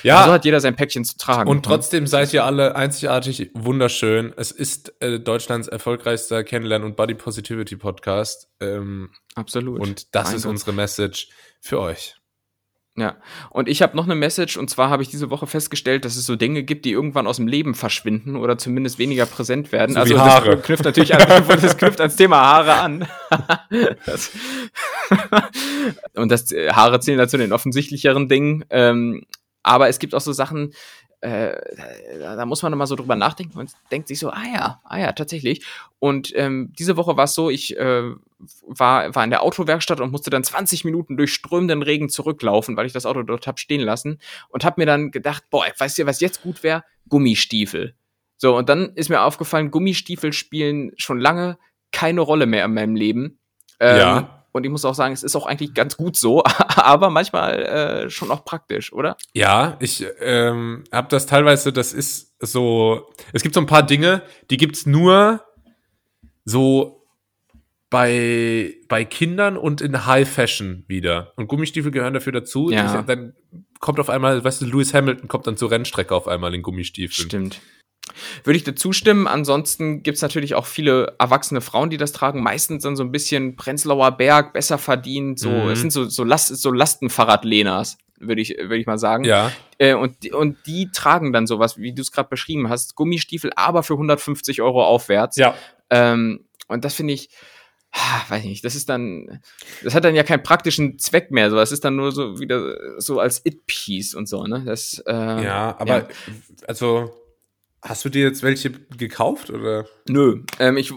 Speaker 1: ja.
Speaker 2: Also hat jeder sein Päckchen zu tragen.
Speaker 1: Und ne? trotzdem seid ihr alle einzigartig wunderschön. Es ist äh, Deutschlands erfolgreichster Kennenlernen- und Body Positivity Podcast. Ähm,
Speaker 2: Absolut.
Speaker 1: Und das mein ist Gott. unsere Message für euch.
Speaker 2: Ja, und ich habe noch eine Message, und zwar habe ich diese Woche festgestellt, dass es so Dinge gibt, die irgendwann aus dem Leben verschwinden oder zumindest weniger präsent werden.
Speaker 1: So also Haare.
Speaker 2: das knüpft natürlich an, das knüpft ans Thema Haare an. das und das äh, Haare zählen dazu den offensichtlicheren Dingen. Ähm, aber es gibt auch so Sachen, äh, da, muss man immer so drüber nachdenken und denkt sich so, ah ja, ah ja, tatsächlich. Und ähm, diese Woche war es so, ich äh, war, war in der Autowerkstatt und musste dann 20 Minuten durch strömenden Regen zurücklaufen, weil ich das Auto dort hab stehen lassen und hab mir dann gedacht, boah, weißt du, was jetzt gut wäre? Gummistiefel. So, und dann ist mir aufgefallen, Gummistiefel spielen schon lange keine Rolle mehr in meinem Leben.
Speaker 1: Ähm, ja.
Speaker 2: Und ich muss auch sagen, es ist auch eigentlich ganz gut so, aber manchmal äh, schon auch praktisch, oder?
Speaker 1: Ja, ich ähm, habe das teilweise, das ist so, es gibt so ein paar Dinge, die gibt's nur so bei, bei Kindern und in High Fashion wieder. Und Gummistiefel gehören dafür dazu.
Speaker 2: Ja.
Speaker 1: Dann kommt auf einmal, weißt du, Lewis Hamilton kommt dann zur Rennstrecke auf einmal in Gummistiefeln.
Speaker 2: Stimmt. Würde ich dazu stimmen. Ansonsten gibt es natürlich auch viele erwachsene Frauen, die das tragen. Meistens dann so ein bisschen Prenzlauer Berg, besser verdient. So, mhm. es sind so, so, Last, so Lastenfahrradlehners, würde ich, würde ich mal sagen.
Speaker 1: Ja.
Speaker 2: Äh, und, die, und die tragen dann sowas, wie du es gerade beschrieben hast, Gummistiefel, aber für 150 Euro aufwärts.
Speaker 1: Ja.
Speaker 2: Ähm, und das finde ich, ah, weiß ich nicht, das ist dann, das hat dann ja keinen praktischen Zweck mehr, so, das ist dann nur so wieder so als It-Piece und so, ne, das, äh,
Speaker 1: Ja, aber, ja. also, Hast du dir jetzt welche gekauft oder?
Speaker 2: Nö, ähm, ich.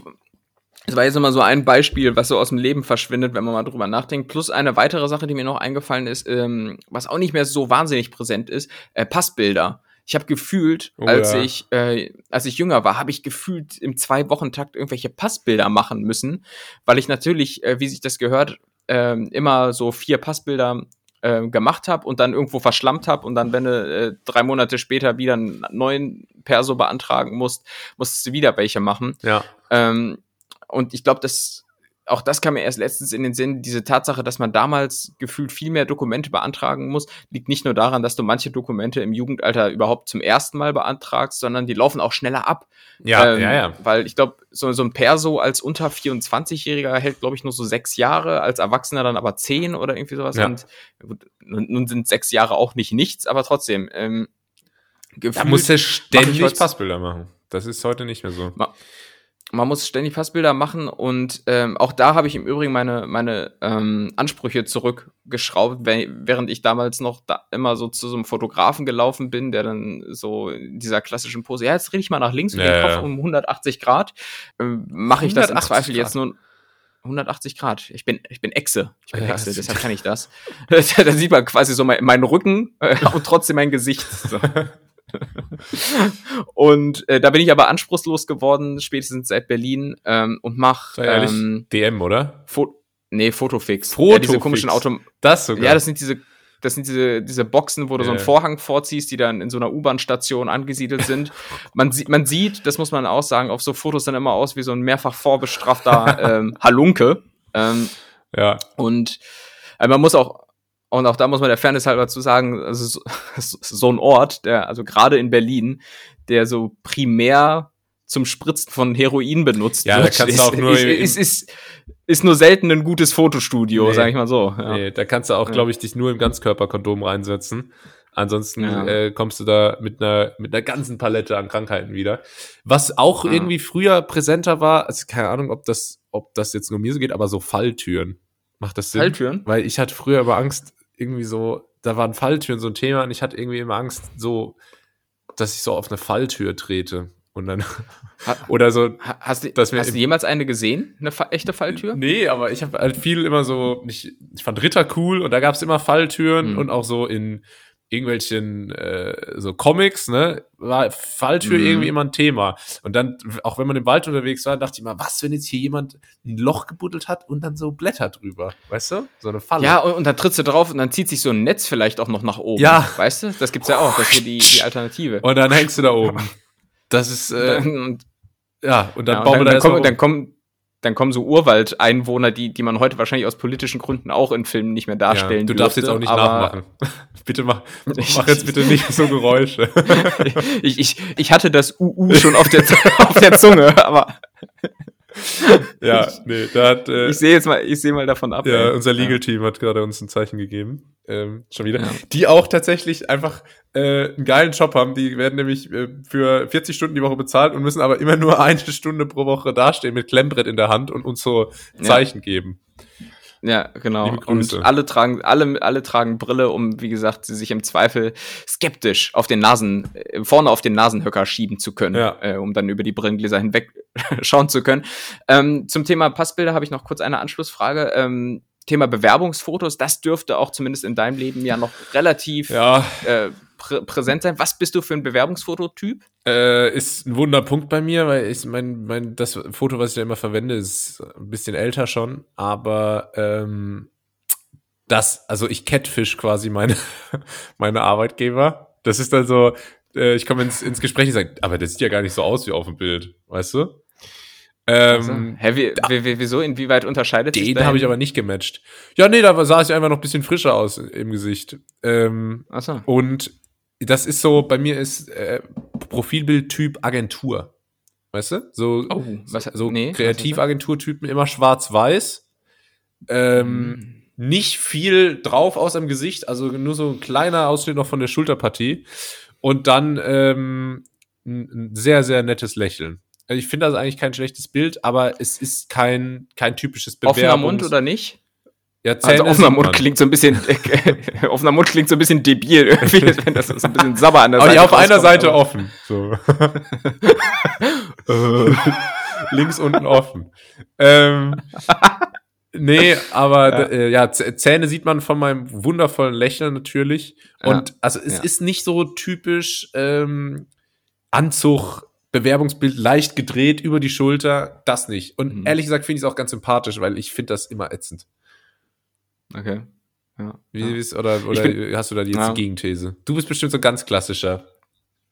Speaker 2: Es war jetzt immer so ein Beispiel, was so aus dem Leben verschwindet, wenn man mal drüber nachdenkt. Plus eine weitere Sache, die mir noch eingefallen ist, ähm, was auch nicht mehr so wahnsinnig präsent ist, äh, Passbilder. Ich habe gefühlt, oh, als ja. ich äh, als ich jünger war, habe ich gefühlt im zwei Wochen Takt irgendwelche Passbilder machen müssen, weil ich natürlich, äh, wie sich das gehört, äh, immer so vier Passbilder äh, gemacht habe und dann irgendwo verschlammt habe und dann, wenn du äh, drei Monate später wieder einen neuen Perso beantragen musst, musstest du wieder welche machen.
Speaker 1: Ja.
Speaker 2: Ähm, und ich glaube, das auch das kam mir erst letztens in den Sinn, diese Tatsache, dass man damals gefühlt viel mehr Dokumente beantragen muss, liegt nicht nur daran, dass du manche Dokumente im Jugendalter überhaupt zum ersten Mal beantragst, sondern die laufen auch schneller ab.
Speaker 1: Ja, ähm, ja, ja.
Speaker 2: Weil ich glaube, so, so ein Perso als unter 24-Jähriger hält, glaube ich, nur so sechs Jahre, als Erwachsener dann aber zehn oder irgendwie sowas.
Speaker 1: Ja.
Speaker 2: Und nun sind sechs Jahre auch nicht nichts, aber trotzdem. Ähm,
Speaker 1: da muss er ständig Passbilder machen. Das ist heute nicht mehr so.
Speaker 2: Ma man muss ständig Passbilder machen und ähm, auch da habe ich im Übrigen meine, meine ähm, Ansprüche zurückgeschraubt, während ich damals noch da immer so zu so einem Fotografen gelaufen bin, der dann so in dieser klassischen Pose, ja, jetzt drehe ich mal nach links und ja, den Kopf ja. um 180 Grad, ähm, mache ich das im Zweifel Grad. jetzt nur 180 Grad. Ich bin, ich bin Echse. Ich bin ja, Echse, deshalb kann ich das. da sieht man quasi so mein, meinen Rücken äh, und trotzdem mein Gesicht. So. und äh, da bin ich aber anspruchslos geworden, spätestens seit Berlin ähm, und mach ähm,
Speaker 1: DM, oder?
Speaker 2: Fo nee, Fotofix.
Speaker 1: Fotofix. Ja,
Speaker 2: diese komischen Auto
Speaker 1: Das sogar.
Speaker 2: Ja, das sind diese das sind diese, diese Boxen, wo du yeah. so einen Vorhang vorziehst, die dann in so einer U-Bahn-Station angesiedelt sind. man, sieht, man sieht, das muss man auch sagen, auf so Fotos dann immer aus wie so ein mehrfach vorbestrafter ähm, Halunke. Ähm,
Speaker 1: ja.
Speaker 2: Und äh, man muss auch Und auch da muss man der Fairness halber zu sagen, also so, so ein Ort, der, also gerade in Berlin, der so primär zum Spritzen von Heroin benutzt
Speaker 1: ja, wird. Da kannst ist, du auch nur
Speaker 2: ist, ist, ist, ist nur selten ein gutes Fotostudio, nee, sag ich mal so.
Speaker 1: Ja. Nee, da kannst du auch, glaube ich, dich nur im Ganzkörperkondom reinsetzen. Ansonsten ja. äh, kommst du da mit einer mit einer ganzen Palette an Krankheiten wieder. Was auch ja. irgendwie früher präsenter war, also keine Ahnung, ob das ob das jetzt nur mir so geht, aber so Falltüren. Macht das Sinn?
Speaker 2: Falltüren?
Speaker 1: Weil ich hatte früher immer Angst, irgendwie so, da waren Falltüren so ein Thema und ich hatte irgendwie immer Angst, so, dass ich so auf eine Falltür trete. Und dann. oder so.
Speaker 2: Hast, du, dass hast du jemals eine gesehen? Eine echte Falltür?
Speaker 1: Nee, aber ich habe halt viel immer so. Ich, ich fand Ritter cool und da gab es immer Falltüren mhm. und auch so in irgendwelchen äh, so Comics, ne, war Falltür mhm. irgendwie immer ein Thema. Und dann, auch wenn man im Wald unterwegs war, dachte ich mal, was, wenn jetzt hier jemand ein Loch gebuddelt hat und dann so Blätter drüber, weißt du? So eine Falle.
Speaker 2: Ja, und, und dann trittst du drauf und dann zieht sich so ein Netz vielleicht auch noch nach oben.
Speaker 1: Ja.
Speaker 2: Weißt du? Das gibt's ja auch, das ist die, die Alternative.
Speaker 1: Und dann hängst du da oben. Das ist, äh,
Speaker 2: und, ja, und dann ja, bauen wir da dann, kommen, dann kommen dann kommen so Urwaldeinwohner, die, die man heute wahrscheinlich aus politischen Gründen auch in Filmen nicht mehr darstellen ja,
Speaker 1: Du darfst jetzt auch nicht nachmachen. bitte mach, mach jetzt bitte nicht so Geräusche.
Speaker 2: ich, ich, ich hatte das UU schon auf der, auf der Zunge, aber
Speaker 1: ja, nee, da hat.
Speaker 2: Äh, ich sehe jetzt mal, ich sehe mal davon ab.
Speaker 1: Ja, ey. unser Legal Team hat gerade uns ein Zeichen gegeben. Ähm, schon wieder. Ja. Die auch tatsächlich einfach äh, einen geilen Job haben. Die werden nämlich äh, für 40 Stunden die Woche bezahlt und müssen aber immer nur eine Stunde pro Woche dastehen mit Klemmbrett in der Hand und uns so Zeichen ja. geben.
Speaker 2: Ja, genau. Und alle tragen, alle, alle tragen Brille, um, wie gesagt, sie sich im Zweifel skeptisch auf den Nasen, äh, vorne auf den Nasenhöcker schieben zu können, ja. äh, um dann über die Brillengläser hinweg schauen zu können. Ähm, zum Thema Passbilder habe ich noch kurz eine Anschlussfrage. Ähm, Thema Bewerbungsfotos, das dürfte auch zumindest in deinem Leben ja noch relativ
Speaker 1: ja.
Speaker 2: Äh, prä präsent sein. Was bist du für ein Bewerbungsfototyp?
Speaker 1: Äh, ist ein Wunderpunkt bei mir, weil ich mein, mein, das Foto, was ich da immer verwende, ist ein bisschen älter schon, aber ähm, das, also ich catfish quasi meine, meine Arbeitgeber. Das ist dann so, äh, ich komme ins, ins Gespräch und sage, aber das sieht ja gar nicht so aus wie auf dem Bild, weißt du?
Speaker 2: Ähm, also, hä, wie, wie, wieso? Inwieweit unterscheidet
Speaker 1: den sich Den habe ich aber nicht gematcht. Ja, nee, da sah ich einfach noch ein bisschen frischer aus im Gesicht. Ähm, Ach so. Und das ist so, bei mir ist äh, Profilbildtyp Agentur. Weißt du? So, oh, was, so nee, Kreativagenturtypen immer schwarz-weiß. Ähm, mm. Nicht viel drauf aus dem Gesicht, also nur so ein kleiner Ausschnitt noch von der Schulterpartie. Und dann ähm, ein sehr, sehr nettes Lächeln. Also ich finde das eigentlich kein schlechtes Bild, aber es ist kein, kein typisches
Speaker 2: Bewerbungs... Offener Mund oder nicht?
Speaker 1: Ja, also Zähne
Speaker 2: also offener Mund klingt so ein bisschen, äh, offener Mund klingt so ein bisschen debil irgendwie, wenn das so ein bisschen sabber an der
Speaker 1: aber Seite Aber auf einer Seite aber. offen. So. Links unten offen. Ähm, nee, aber ja. Äh, ja, Zähne sieht man von meinem wundervollen Lächeln natürlich. Und ja. also es ja. ist nicht so typisch ähm, Anzug, Bewerbungsbild leicht gedreht über die Schulter, das nicht. Und mhm. ehrlich gesagt finde ich es auch ganz sympathisch, weil ich finde das immer ätzend.
Speaker 2: Okay.
Speaker 1: Ja. Wie, ja. Oder, oder bin, hast du da jetzt ja. die Gegenthese? Du bist bestimmt so ganz klassischer.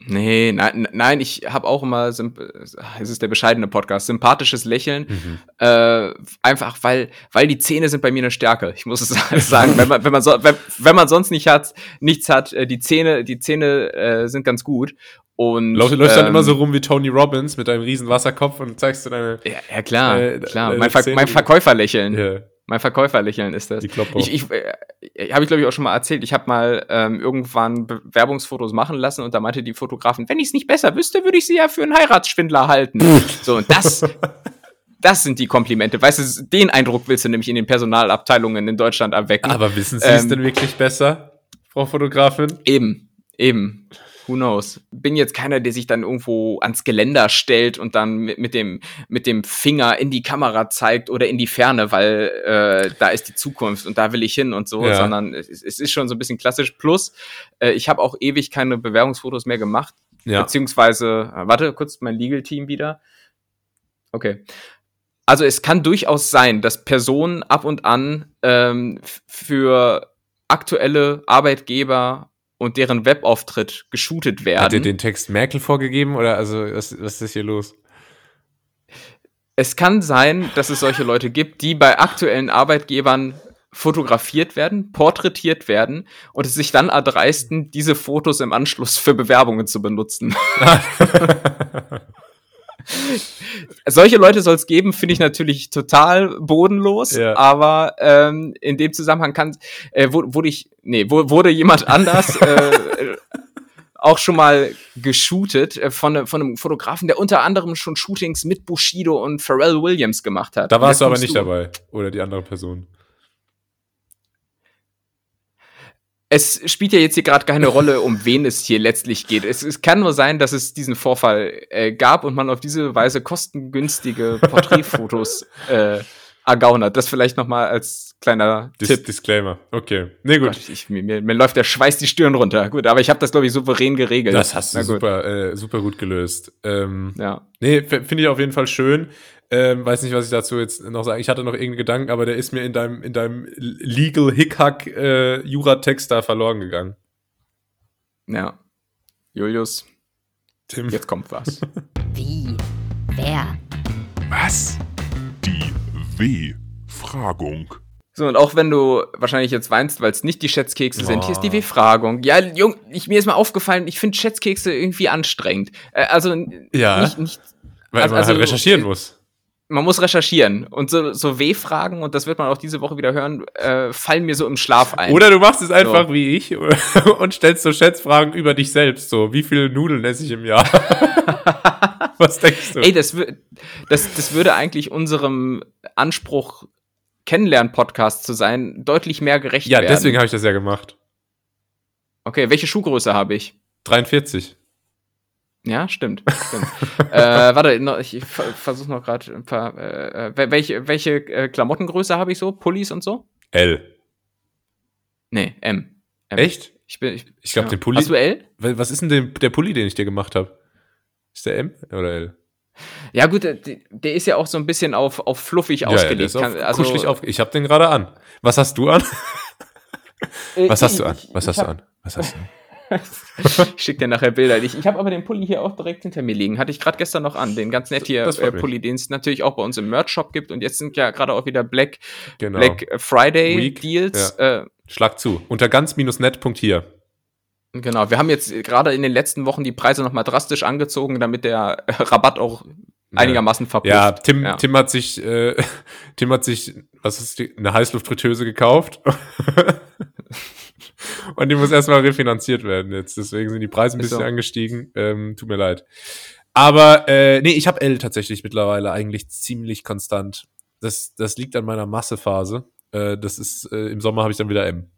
Speaker 2: Nee, nein, nein, ich habe auch immer, es ist der bescheidene Podcast, sympathisches Lächeln. Mhm. Äh, einfach, weil, weil die Zähne sind bei mir eine Stärke. Ich muss es sagen, wenn man, wenn man, so, wenn, wenn man sonst nicht hat, nichts hat, äh, die Zähne, die Zähne äh, sind ganz gut. Und
Speaker 1: läufst, läufst ähm, dann immer so rum wie Tony Robbins mit deinem riesen Wasserkopf und zeigst du deine.
Speaker 2: Ja, ja klar, äh, klar. Mein, Ver mein Verkäuferlächeln. Yeah. Mein Verkäuferlächeln ist das. Die Klopper. Ich, ich, äh, habe ich glaube ich auch schon mal erzählt. Ich habe mal ähm, irgendwann Bewerbungsfotos machen lassen und da meinte die Fotografin, wenn ich es nicht besser wüsste, würde ich sie ja für einen Heiratsschwindler halten. so und das. Das sind die Komplimente. Weißt du, den Eindruck willst du nämlich in den Personalabteilungen in Deutschland erwecken.
Speaker 1: Aber wissen Sie ähm, es denn wirklich besser, Frau Fotografin?
Speaker 2: Eben, eben. Who knows? Bin jetzt keiner, der sich dann irgendwo ans Geländer stellt und dann mit, mit dem, mit dem Finger in die Kamera zeigt oder in die Ferne, weil äh, da ist die Zukunft und da will ich hin und so, ja. sondern es, es, ist schon so ein bisschen klassisch. Plus, äh, ich habe auch ewig keine Bewerbungsfotos mehr gemacht. Ja. Beziehungsweise, äh, warte, kurz mein Legal-Team wieder. Okay. Also es kann durchaus sein, dass Personen ab und an ähm, für aktuelle Arbeitgeber und deren Webauftritt geshootet werden. Hat
Speaker 1: ihr den Text Merkel vorgegeben oder also was, was ist hier los?
Speaker 2: Es kann sein, dass es solche Leute gibt, die bei aktuellen Arbeitgebern fotografiert werden, porträtiert werden und es sich dann erdreisten, diese Fotos im Anschluss für Bewerbungen zu benutzen. Solche Leute soll es geben, finde ich natürlich total bodenlos, ja. aber ähm, in dem Zusammenhang kann, äh, wurde ich, nee, wurde jemand anders äh, auch schon mal geshootet äh, von, von einem Fotografen, der unter anderem schon Shootings mit Bushido und Pharrell Williams gemacht hat.
Speaker 1: Da warst du aber nicht du. dabei, oder die andere Person.
Speaker 2: Es spielt ja jetzt hier gerade keine Rolle, um wen es hier letztlich geht. Es, es kann nur sein, dass es diesen Vorfall äh, gab und man auf diese Weise kostengünstige Porträtfotos äh, ergaunert. Das vielleicht noch mal als kleiner
Speaker 1: Dis Tipp. Disclaimer. Okay. Nee, gut.
Speaker 2: Gott, ich, mir, mir, läuft der Schweiß die Stirn runter. Gut, aber ich habe das, glaube ich, souverän geregelt.
Speaker 1: Das hast du super, äh, super gut gelöst. Ähm, ja. Nee, finde ich auf jeden Fall schön. Ähm, weiß nicht, was ich dazu jetzt noch sage. Ich hatte noch irgendeinen Gedanken, aber der ist mir in deinem, in deinem Legal Hickhack äh, Jura-Text da verloren gegangen.
Speaker 2: Ja. Julius. Tim. Jetzt kommt was.
Speaker 3: Wie? Wer?
Speaker 4: Was? Die W-Fragung.
Speaker 2: So, und auch wenn du wahrscheinlich jetzt weinst, weil es nicht die Schätzkekse oh. sind, hier ist die W-Fragung. Ja, Jung, ich, mir ist mal aufgefallen, ich finde Schätzkekse irgendwie anstrengend. Äh, also
Speaker 1: ja. nicht, nicht weil also, man halt also, recherchieren muss
Speaker 2: man muss recherchieren und so, so W-Fragen, und das wird man auch diese Woche wieder hören, äh, fallen mir so im Schlaf ein.
Speaker 1: Oder du machst es einfach so. wie ich und stellst so Schätzfragen über dich selbst, so, wie viele Nudeln esse ich im Jahr?
Speaker 2: Was denkst du? Ey, das, das, das würde eigentlich unserem Anspruch, Kennenlernen-Podcast zu sein, deutlich mehr gerecht
Speaker 1: ja,
Speaker 2: werden.
Speaker 1: Ja, deswegen habe ich das ja gemacht.
Speaker 2: Okay, welche Schuhgröße habe ich?
Speaker 1: 43.
Speaker 2: Ja, stimmt. stimmt. äh, warte, noch, ich versuche noch gerade ein paar. Äh, äh welche welche äh, Klamottengröße habe ich so? Pullis und so?
Speaker 1: L.
Speaker 2: Nee, M.
Speaker 1: M. Echt?
Speaker 2: Ich, bin, ich,
Speaker 1: ich glaube, ja. den Pulli.
Speaker 2: Hast du L?
Speaker 1: Was ist denn der, der Pulli, den ich dir gemacht habe? Ist der M oder L?
Speaker 2: Ja, gut, der, der, ist ja auch so ein bisschen auf, auf fluffig ja, ausgelegt. Ja,
Speaker 1: auf, also, kuschelig auf, ich habe den gerade an. Was hast du an? Äh, Was hast du an? Was hast du an? Was hast du an?
Speaker 2: Ich schicke dir nachher Bilder. Ich, ich habe aber den Pulli hier auch direkt hinter mir liegen. Hatte ich gerade gestern noch an. Den ganz nett hier äh, Pulli, den es natürlich auch bei uns im Merch-Shop gibt. Und jetzt sind ja gerade auch wieder Black, genau. Black Friday Week. Deals.
Speaker 1: Ja. Äh, Schlag zu. Unter ganz-net.hier.
Speaker 2: Genau, wir haben jetzt gerade in den letzten Wochen die Preise nochmal drastisch angezogen, damit der Rabatt auch einigermaßen
Speaker 1: verpufft. Ja, Tim, ja. Tim hat sich, äh, Tim hat sich, was ist die, eine Heißluftfritteuse gekauft. Und die muss erstmal refinanziert werden jetzt. Deswegen sind die Preise ein bisschen so. angestiegen. Ähm, tut mir leid. Aber äh, nee, ich habe L tatsächlich mittlerweile eigentlich ziemlich konstant. Das, das liegt an meiner Massephase. Äh, das ist, äh, im Sommer habe ich dann wieder M.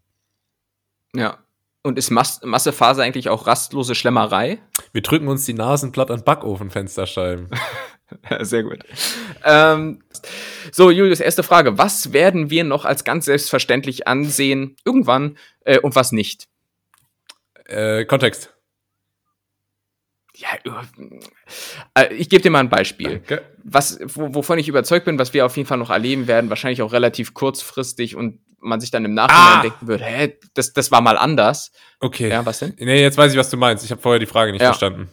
Speaker 2: Ja. Und ist Mas Massephase eigentlich auch rastlose Schlemmerei?
Speaker 1: Wir drücken uns die Nasen platt an Backofenfensterscheiben.
Speaker 2: Sehr gut. Ähm, so, Julius, erste Frage. Was werden wir noch als ganz selbstverständlich ansehen, irgendwann, äh, und was nicht?
Speaker 1: Äh, Kontext.
Speaker 2: Ja, äh, ich gebe dir mal ein Beispiel. Danke. Was, wovon ich überzeugt bin, was wir auf jeden Fall noch erleben werden, wahrscheinlich auch relativ kurzfristig und man sich dann im Nachhinein ah. denken wird, hä, das, das war mal anders.
Speaker 1: Okay.
Speaker 2: Ja, was denn?
Speaker 1: Nee, jetzt weiß ich, was du meinst. Ich habe vorher die Frage nicht ja. verstanden.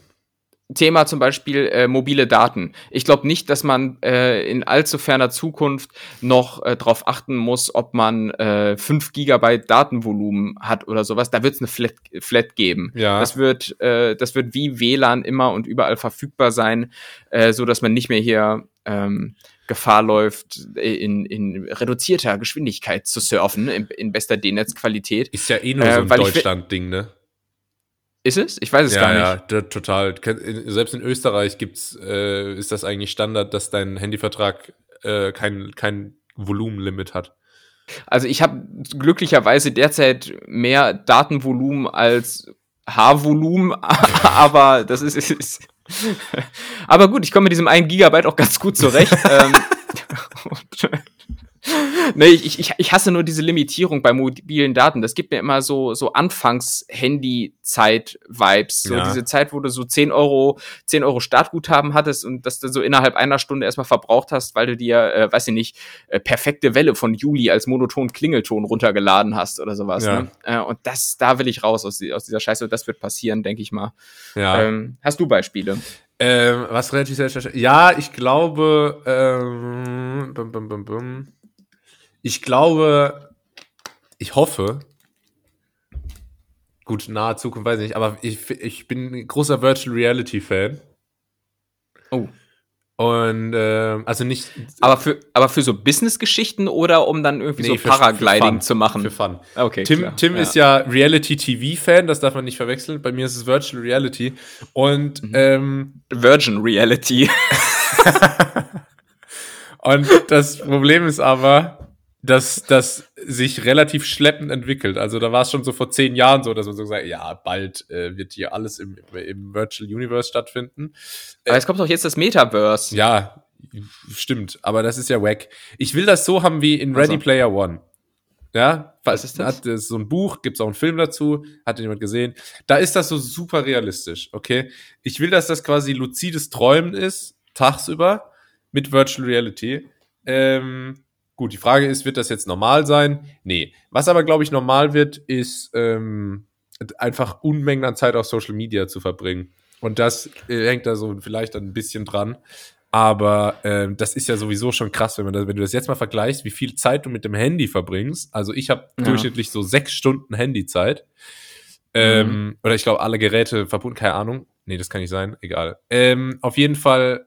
Speaker 2: Thema zum Beispiel äh, mobile Daten. Ich glaube nicht, dass man äh, in allzu ferner Zukunft noch äh, darauf achten muss, ob man äh, 5 Gigabyte Datenvolumen hat oder sowas. Da wird es eine Flat, Flat geben. Ja. Das wird, äh, das wird wie WLAN immer und überall verfügbar sein, äh, so dass man nicht mehr hier ähm, Gefahr läuft, in, in reduzierter Geschwindigkeit zu surfen, in, in bester D-Netz-Qualität.
Speaker 1: Ist ja eh nur so ein äh, Deutschland-Ding, ne?
Speaker 2: Ist es? Ich weiß es
Speaker 1: ja,
Speaker 2: gar
Speaker 1: nicht. Ja, total. Selbst in Österreich gibt's, äh, ist das eigentlich Standard, dass dein Handyvertrag äh, kein, kein Volumenlimit hat.
Speaker 2: Also ich habe glücklicherweise derzeit mehr Datenvolumen als Haarvolumen, aber das ist, ist, ist aber gut, ich komme mit diesem 1 Gigabyte auch ganz gut zurecht. ähm, nee, ich, ich, ich hasse nur diese Limitierung bei mobilen Daten. Das gibt mir immer so, so Anfangs-Handy-Zeit-Vibes. So ja. diese Zeit, wo du so 10 Euro, 10 Euro Startguthaben hattest und das du so innerhalb einer Stunde erstmal verbraucht hast, weil du dir, äh, weiß ich nicht, äh, perfekte Welle von Juli als monoton Klingelton runtergeladen hast oder sowas. Ja. Ne? Äh, und das, da will ich raus aus, aus dieser Scheiße. Das wird passieren, denke ich mal. Ja. Ähm, hast du Beispiele?
Speaker 1: Ähm, was relativ sehr Ja, ich glaube, ähm, bum, bum, bum, bum. Ich glaube, ich hoffe, gut, nahe Zukunft weiß ich nicht, aber ich, ich bin ein großer Virtual Reality Fan.
Speaker 2: Oh.
Speaker 1: Und äh, also nicht.
Speaker 2: Aber für, aber für so Business-Geschichten oder um dann irgendwie nee, so Paragliding zu machen?
Speaker 1: Für Fun.
Speaker 2: Okay.
Speaker 1: Tim, klar. Tim ja. ist ja Reality-TV-Fan, das darf man nicht verwechseln. Bei mir ist es Virtual Reality. Und mhm. ähm,
Speaker 2: Virgin Reality.
Speaker 1: Und das Problem ist aber, dass das sich relativ schleppend entwickelt. Also da war es schon so vor zehn Jahren so, dass man so gesagt, ja, bald äh, wird hier alles im, im Virtual Universe stattfinden.
Speaker 2: Aber es kommt doch jetzt das Metaverse.
Speaker 1: Ja, stimmt. Aber das ist ja wack. Ich will das so haben wie in Ready also. Player One. Ja, was ist das? Hat so ein Buch, gibt es auch einen Film dazu, hat jemand gesehen. Da ist das so super realistisch, okay? Ich will, dass das quasi luzides Träumen ist, tagsüber mit Virtual Reality. Ähm, gut, die Frage ist, wird das jetzt normal sein? Nee. Was aber, glaube ich, normal wird, ist ähm, einfach Unmengen an Zeit auf Social Media zu verbringen. Und das äh, hängt da so vielleicht ein bisschen dran. Aber äh, das ist ja sowieso schon krass, wenn, man das, wenn du das jetzt mal vergleichst, wie viel Zeit du mit dem Handy verbringst. Also ich habe ja. durchschnittlich so sechs Stunden Handyzeit. Ähm, mhm. Oder ich glaube, alle Geräte verbunden, keine Ahnung. Nee, das kann nicht sein, egal. Ähm, auf jeden Fall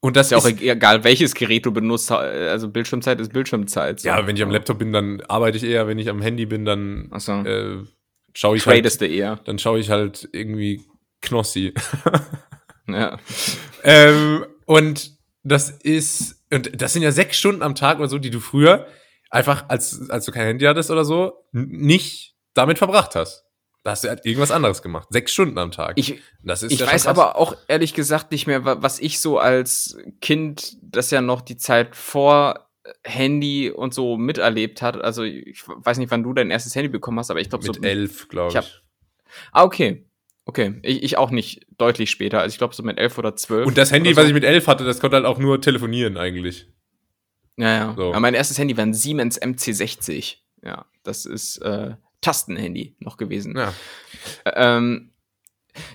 Speaker 2: und das ist ja auch egal, welches Gerät du benutzt. Also Bildschirmzeit ist Bildschirmzeit.
Speaker 1: So. Ja, wenn ich am Laptop bin, dann arbeite ich eher. Wenn ich am Handy bin, dann
Speaker 2: so.
Speaker 1: äh, schaue ich
Speaker 2: Tradest halt. eher.
Speaker 1: Dann schaue ich halt irgendwie Knossi.
Speaker 2: ja.
Speaker 1: ähm, und das ist, und das sind ja sechs Stunden am Tag oder so, die du früher einfach, als, als du kein Handy hattest oder so, nicht damit verbracht hast. Da hast du halt irgendwas anderes gemacht. Sechs Stunden am Tag.
Speaker 2: Ich, das ist ich ja weiß aber auch ehrlich gesagt nicht mehr, was ich so als Kind, das ja noch die Zeit vor Handy und so miterlebt hat. Also ich weiß nicht, wann du dein erstes Handy bekommen hast, aber ich glaube so
Speaker 1: mit elf, glaube ich. ich hab,
Speaker 2: ah okay, okay. Ich, ich auch nicht deutlich später. Also ich glaube so mit elf oder zwölf.
Speaker 1: Und das Handy, so. was ich mit elf hatte, das konnte halt auch nur telefonieren eigentlich.
Speaker 2: Ja, ja. So. ja mein erstes Handy war ein Siemens MC60. Ja, das ist äh, Tastenhandy noch gewesen.
Speaker 1: Ja.
Speaker 2: Ähm,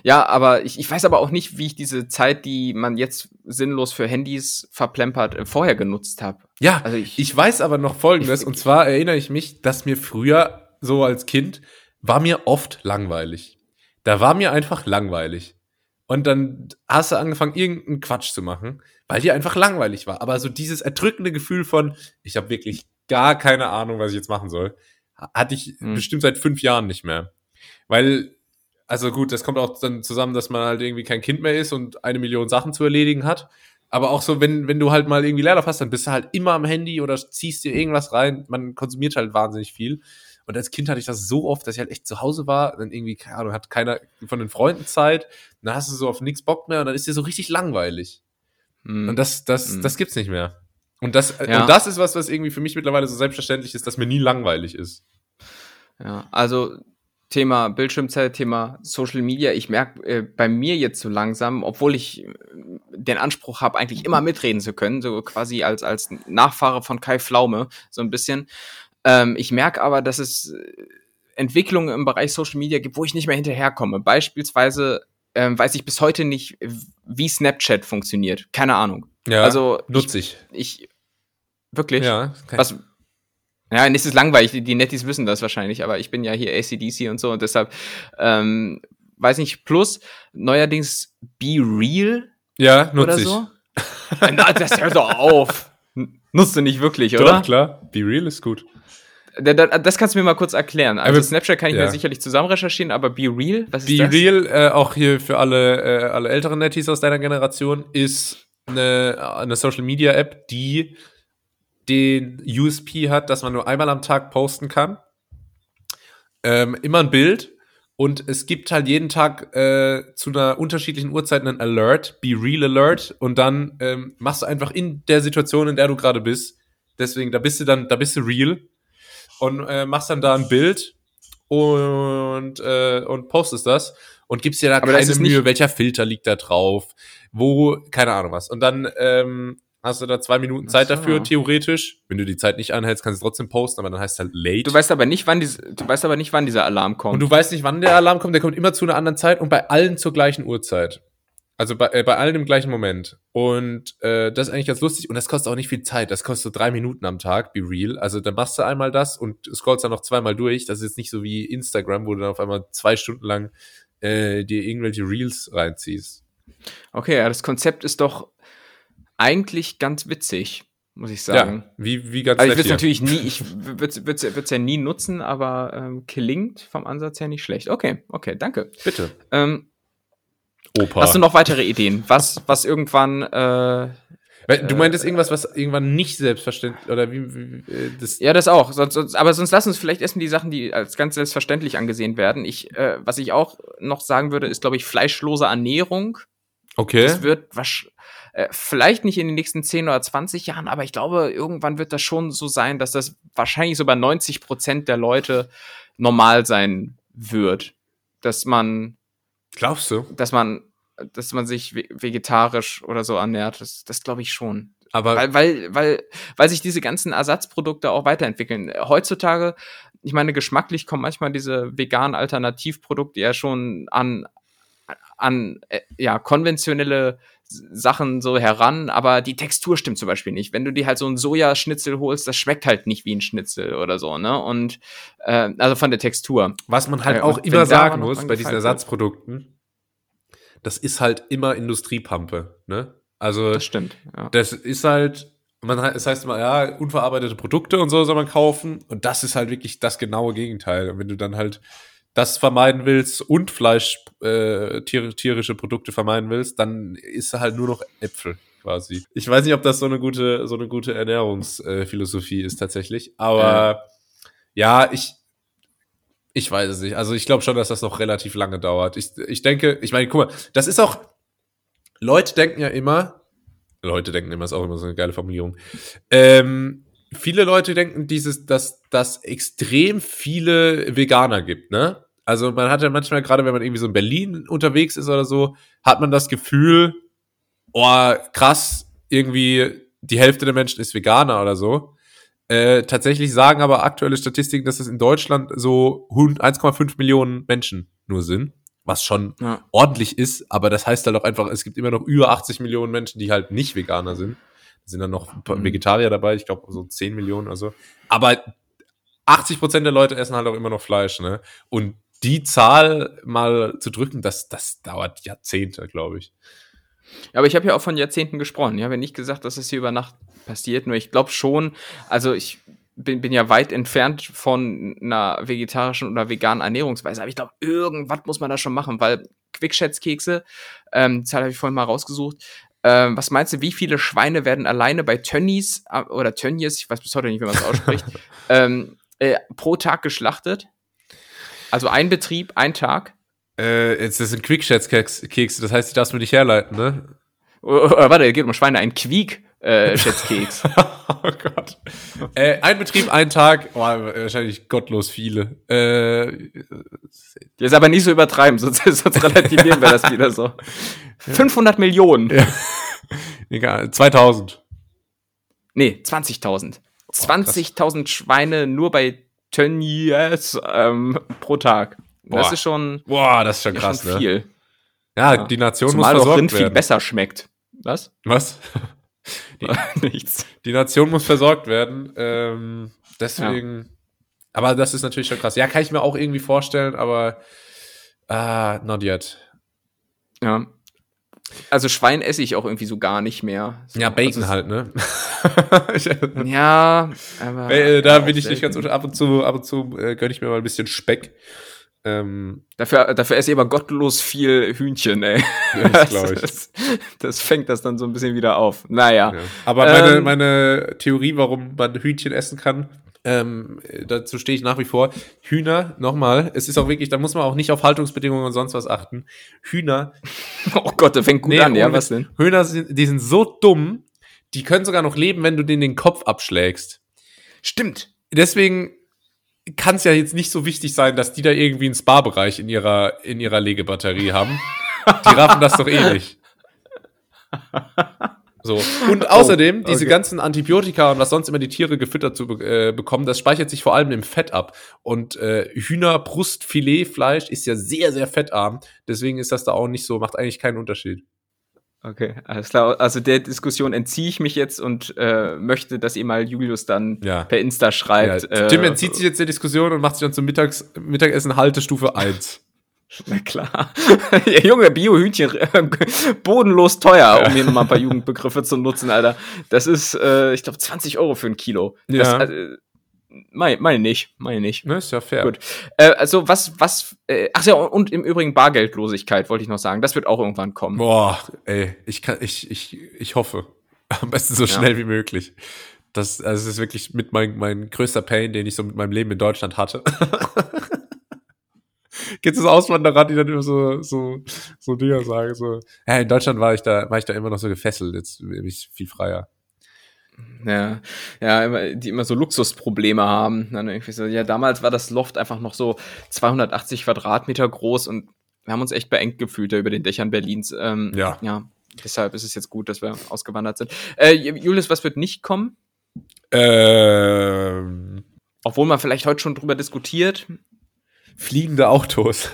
Speaker 2: ja, aber ich, ich weiß aber auch nicht, wie ich diese Zeit, die man jetzt sinnlos für Handys verplempert, äh, vorher genutzt habe.
Speaker 1: Ja, also ich, ich weiß aber noch Folgendes. Ich, und zwar erinnere ich mich, dass mir früher, so als Kind, war mir oft langweilig. Da war mir einfach langweilig. Und dann hast du angefangen, irgendeinen Quatsch zu machen, weil dir einfach langweilig war. Aber so dieses erdrückende Gefühl von, ich habe wirklich gar keine Ahnung, was ich jetzt machen soll hatte ich hm. bestimmt seit fünf Jahren nicht mehr. Weil, also gut, das kommt auch dann zusammen, dass man halt irgendwie kein Kind mehr ist und eine Million Sachen zu erledigen hat. Aber auch so, wenn, wenn du halt mal irgendwie Leerlauf hast, dann bist du halt immer am Handy oder ziehst dir irgendwas rein. Man konsumiert halt wahnsinnig viel. Und als Kind hatte ich das so oft, dass ich halt echt zu Hause war, dann irgendwie, keine Ahnung, hat keiner von den Freunden Zeit, dann hast du so auf nichts Bock mehr und dann ist dir so richtig langweilig. Mm. Und das, das, mm. das gibt's nicht mehr. Und das, ja. und das ist was, was irgendwie für mich mittlerweile so selbstverständlich ist, dass mir nie langweilig ist.
Speaker 2: Ja, also Thema Bildschirmzeit, Thema Social Media. Ich merke äh, bei mir jetzt so langsam, obwohl ich äh, den Anspruch habe, eigentlich immer mitreden zu können, so quasi als, als Nachfahre von Kai Flaume, so ein bisschen. Ähm, ich merke aber, dass es äh, Entwicklungen im Bereich Social Media gibt, wo ich nicht mehr hinterherkomme. Beispielsweise ähm, weiß ich bis heute nicht, wie Snapchat funktioniert. Keine Ahnung.
Speaker 1: Ja, also nutze ich.
Speaker 2: Ich, Wirklich?
Speaker 1: Ja.
Speaker 2: Was, ja, nicht ist langweilig, die, die Netties wissen das wahrscheinlich, aber ich bin ja hier ACDC und so und deshalb, ähm, weiß nicht, plus neuerdings Be Real.
Speaker 1: Ja, nutze ich. So.
Speaker 2: Na, das hört doch auf. Nutzt du nicht wirklich, oder?
Speaker 1: Doch, klar. Be Real ist gut.
Speaker 2: Das kannst du mir mal kurz erklären. Also aber, Snapchat kann ich ja. mir sicherlich zusammen recherchieren, aber Be Real,
Speaker 1: was ist Be das? Be Real, äh, auch hier für alle, äh, alle älteren Netties aus deiner Generation, ist eine, eine Social Media App, die den USP hat, dass man nur einmal am Tag posten kann. Ähm, immer ein Bild. Und es gibt halt jeden Tag äh, zu einer unterschiedlichen Uhrzeit einen Alert, Be Real Alert. Und dann ähm, machst du einfach in der Situation, in der du gerade bist. Deswegen, da bist du dann, da bist du real. Und äh, machst dann da ein Bild und, äh, und postest das und gibst dir da Aber keine Mühe, welcher Filter liegt da drauf, wo, keine Ahnung was. Und dann ähm, hast du da zwei Minuten Zeit so. dafür, theoretisch. Wenn du die Zeit nicht anhältst, kannst du trotzdem posten, aber dann heißt es halt late.
Speaker 2: Du weißt aber nicht, wann diese, du weißt aber nicht, wann dieser Alarm kommt.
Speaker 1: Und du weißt nicht, wann der Alarm kommt, der kommt immer zu einer anderen Zeit und bei allen zur gleichen Uhrzeit. Also bei, äh, bei allen im gleichen Moment. Und äh, das ist eigentlich ganz lustig. Und das kostet auch nicht viel Zeit. Das kostet so drei Minuten am Tag, be real. Also dann machst du einmal das und scrollst dann noch zweimal durch. Das ist jetzt nicht so wie Instagram, wo du dann auf einmal zwei Stunden lang äh, dir irgendwelche Reels reinziehst.
Speaker 2: Okay, ja, das Konzept ist doch eigentlich ganz witzig, muss ich sagen.
Speaker 1: Ja, wie, wie ganz
Speaker 2: Also ich würde natürlich nie, ich würde es ja nie nutzen, aber ähm, klingt vom Ansatz her nicht schlecht. Okay, okay, danke.
Speaker 1: Bitte.
Speaker 2: Ähm, Opa. Hast du noch weitere Ideen? Was, was irgendwann. Äh,
Speaker 1: du meintest irgendwas, was irgendwann nicht selbstverständlich oder wie, wie
Speaker 2: äh, das Ja, das auch. Sonst, sonst, aber sonst lass uns vielleicht erstmal die Sachen, die als ganz selbstverständlich angesehen werden. Ich, äh, was ich auch noch sagen würde, ist, glaube ich, fleischlose Ernährung.
Speaker 1: Okay.
Speaker 2: Das wird was, äh, vielleicht nicht in den nächsten 10 oder 20 Jahren, aber ich glaube, irgendwann wird das schon so sein, dass das wahrscheinlich so bei 90 Prozent der Leute normal sein wird. Dass man
Speaker 1: Glaubst du?
Speaker 2: Dass man, dass man sich vegetarisch oder so ernährt. Das, das glaube ich schon.
Speaker 1: Aber
Speaker 2: weil, weil, weil, weil sich diese ganzen Ersatzprodukte auch weiterentwickeln. Heutzutage, ich meine, geschmacklich kommen manchmal diese veganen Alternativprodukte ja schon an, an äh, ja, konventionelle Sachen so heran, aber die Textur stimmt zum Beispiel nicht. Wenn du dir halt so ein Sojaschnitzel holst, das schmeckt halt nicht wie ein Schnitzel oder so, ne? Und äh, also von der Textur.
Speaker 1: Was man halt äh, auch immer sagen muss bei diesen Ersatzprodukten, das ist halt immer Industriepampe, ne? Also
Speaker 2: das stimmt.
Speaker 1: Ja. Das ist halt man, es heißt immer, ja, unverarbeitete Produkte und so soll man kaufen. Und das ist halt wirklich das genaue Gegenteil. Und wenn du dann halt das vermeiden willst und Fleisch, äh, tier, tierische Produkte vermeiden willst, dann isst du halt nur noch Äpfel quasi. Ich weiß nicht, ob das so eine gute, so eine gute Ernährungsphilosophie ist tatsächlich, aber ja, ja ich, ich weiß es nicht. Also ich glaube schon, dass das noch relativ lange dauert. Ich, ich denke, ich meine, guck mal, das ist auch, Leute denken ja immer, Leute denken immer, ist auch immer so eine geile Formulierung. Ähm, viele Leute denken dieses, dass das extrem viele Veganer gibt, ne? Also man hat ja manchmal, gerade wenn man irgendwie so in Berlin unterwegs ist oder so, hat man das Gefühl, oh, krass, irgendwie die Hälfte der Menschen ist Veganer oder so. Äh, tatsächlich sagen aber aktuelle Statistiken, dass es in Deutschland so 1,5 Millionen Menschen nur sind, was schon ja. ordentlich ist, aber das heißt halt auch einfach, es gibt immer noch über 80 Millionen Menschen, die halt nicht Veganer sind. Da sind dann noch mhm. Vegetarier dabei, ich glaube so 10 Millionen oder so. Aber 80 Prozent der Leute essen halt auch immer noch Fleisch, ne? Und die Zahl mal zu drücken, das, das dauert Jahrzehnte, glaube ich.
Speaker 2: Ja, aber ich habe ja auch von Jahrzehnten gesprochen. Ich habe ja nicht gesagt, dass es hier über Nacht passiert, nur ich glaube schon, also ich bin, bin ja weit entfernt von einer vegetarischen oder veganen Ernährungsweise, aber ich glaube, irgendwas muss man da schon machen, weil Quickschätzkekse, ähm, Zahl habe ich vorhin mal rausgesucht, ähm, was meinst du, wie viele Schweine werden alleine bei Tönnies äh, oder Tönnies, ich weiß bis heute nicht, wie man es ausspricht, ähm, äh, pro Tag geschlachtet? Also ein Betrieb, ein Tag.
Speaker 1: Äh, jetzt, das sind Quick-Schätzkekse, das heißt, die darfst du nicht herleiten, ne?
Speaker 2: Oh, oh, warte, geht um Schweine, ein Quiek-Schätzkeks. Äh, oh
Speaker 1: Gott. Äh, ein Betrieb, ein Tag, oh, wahrscheinlich gottlos viele. Äh,
Speaker 2: Jetzt aber nicht so übertreiben, sonst, sonst relativieren wir das wieder so. 500 Millionen. Ja.
Speaker 1: Egal, 2000.
Speaker 2: Nee, 20.000. 20.000 Schweine nur bei Tönnies ähm, pro Tag. Boah. Das ist schon.
Speaker 1: Boah, das ist schon krass, schon
Speaker 2: ne? viel.
Speaker 1: Ja, ja, die Nation Zumal muss versorgt Rind werden.
Speaker 2: viel besser schmeckt. Was?
Speaker 1: Was?
Speaker 2: Die, Nichts.
Speaker 1: Die Nation muss versorgt werden. Ähm, deswegen. Ja. Aber das ist natürlich schon krass. Ja, kann ich mir auch irgendwie vorstellen, aber ah, not yet.
Speaker 2: Ja. Also Schwein esse ich auch irgendwie so gar nicht mehr. So,
Speaker 1: ja, Bacon also halt, ne?
Speaker 2: ja, aber.
Speaker 1: Äh, da bin ich nicht ganz ab und zu, ab und zu äh, gönne ich mir mal ein bisschen Speck.
Speaker 2: Ähm, dafür, dafür esse ich aber gottlos viel Hühnchen, ey.
Speaker 1: Das ich.
Speaker 2: Das, das, fängt das dann so ein bisschen wieder auf. Naja. Ja.
Speaker 1: Aber meine, ähm, meine Theorie, warum man Hühnchen essen kann, ähm, dazu stehe ich nach wie vor. Hühner, nochmal, es ist auch wirklich, da muss man auch nicht auf Haltungsbedingungen und sonst was achten. Hühner.
Speaker 2: oh Gott, der fängt gut nee, an, ja, was denn?
Speaker 1: Hühner sind, die sind so dumm, die können sogar noch leben, wenn du denen den Kopf abschlägst.
Speaker 2: Stimmt.
Speaker 1: Deswegen kann es ja jetzt nicht so wichtig sein, dass die da irgendwie einen Spa-Bereich in ihrer, in ihrer Legebatterie haben. Die raffen das doch eh nicht. So. Und außerdem, oh, okay. diese ganzen Antibiotika und was sonst immer die Tiere gefüttert zu äh, bekommen, das speichert sich vor allem im Fett ab. Und äh, Hühner, Brust, Filetfleisch ist ja sehr, sehr fettarm. Deswegen ist das da auch nicht so, macht eigentlich keinen Unterschied.
Speaker 2: Okay, alles klar. Also der Diskussion entziehe ich mich jetzt und äh, möchte, dass ihr mal Julius dann ja. per Insta schreibt.
Speaker 1: Ja. Tim äh, entzieht sich jetzt der Diskussion und macht sich dann zum Mittags Mittagessen Haltestufe 1.
Speaker 2: Na klar. Junge, Biohühnchen, bodenlos teuer, um hier nochmal ein paar Jugendbegriffe zu nutzen, Alter. Das ist, äh, ich glaube, 20 Euro für ein Kilo. Ja. Das, also, meine, meine nicht, meine nicht.
Speaker 1: Ne, ist ja fair.
Speaker 2: Gut. Äh, also was, was, äh, ach ja, und im Übrigen Bargeldlosigkeit wollte ich noch sagen. Das wird auch irgendwann kommen.
Speaker 1: Boah, ey, ich kann, ich, ich, ich hoffe. Am besten so schnell ja. wie möglich. Das, also das ist wirklich mit mein, mein größter Pain, den ich so mit meinem Leben in Deutschland hatte. Gibt es Auswanderer, die dann immer so, so, so Dinger sagen, so, ja, in Deutschland war ich da, war ich da immer noch so gefesselt, jetzt bin ich viel freier.
Speaker 2: Ja, ja, immer, die immer so Luxusprobleme haben. Dann irgendwie so, ja, damals war das Loft einfach noch so 280 Quadratmeter groß und wir haben uns echt beengt gefühlt da über den Dächern Berlins. Ähm, ja. Ja, deshalb ist es jetzt gut, dass wir ausgewandert sind. Äh, Julius, was wird nicht kommen? Ähm. Obwohl man vielleicht heute schon drüber diskutiert.
Speaker 1: Fliegende Autos.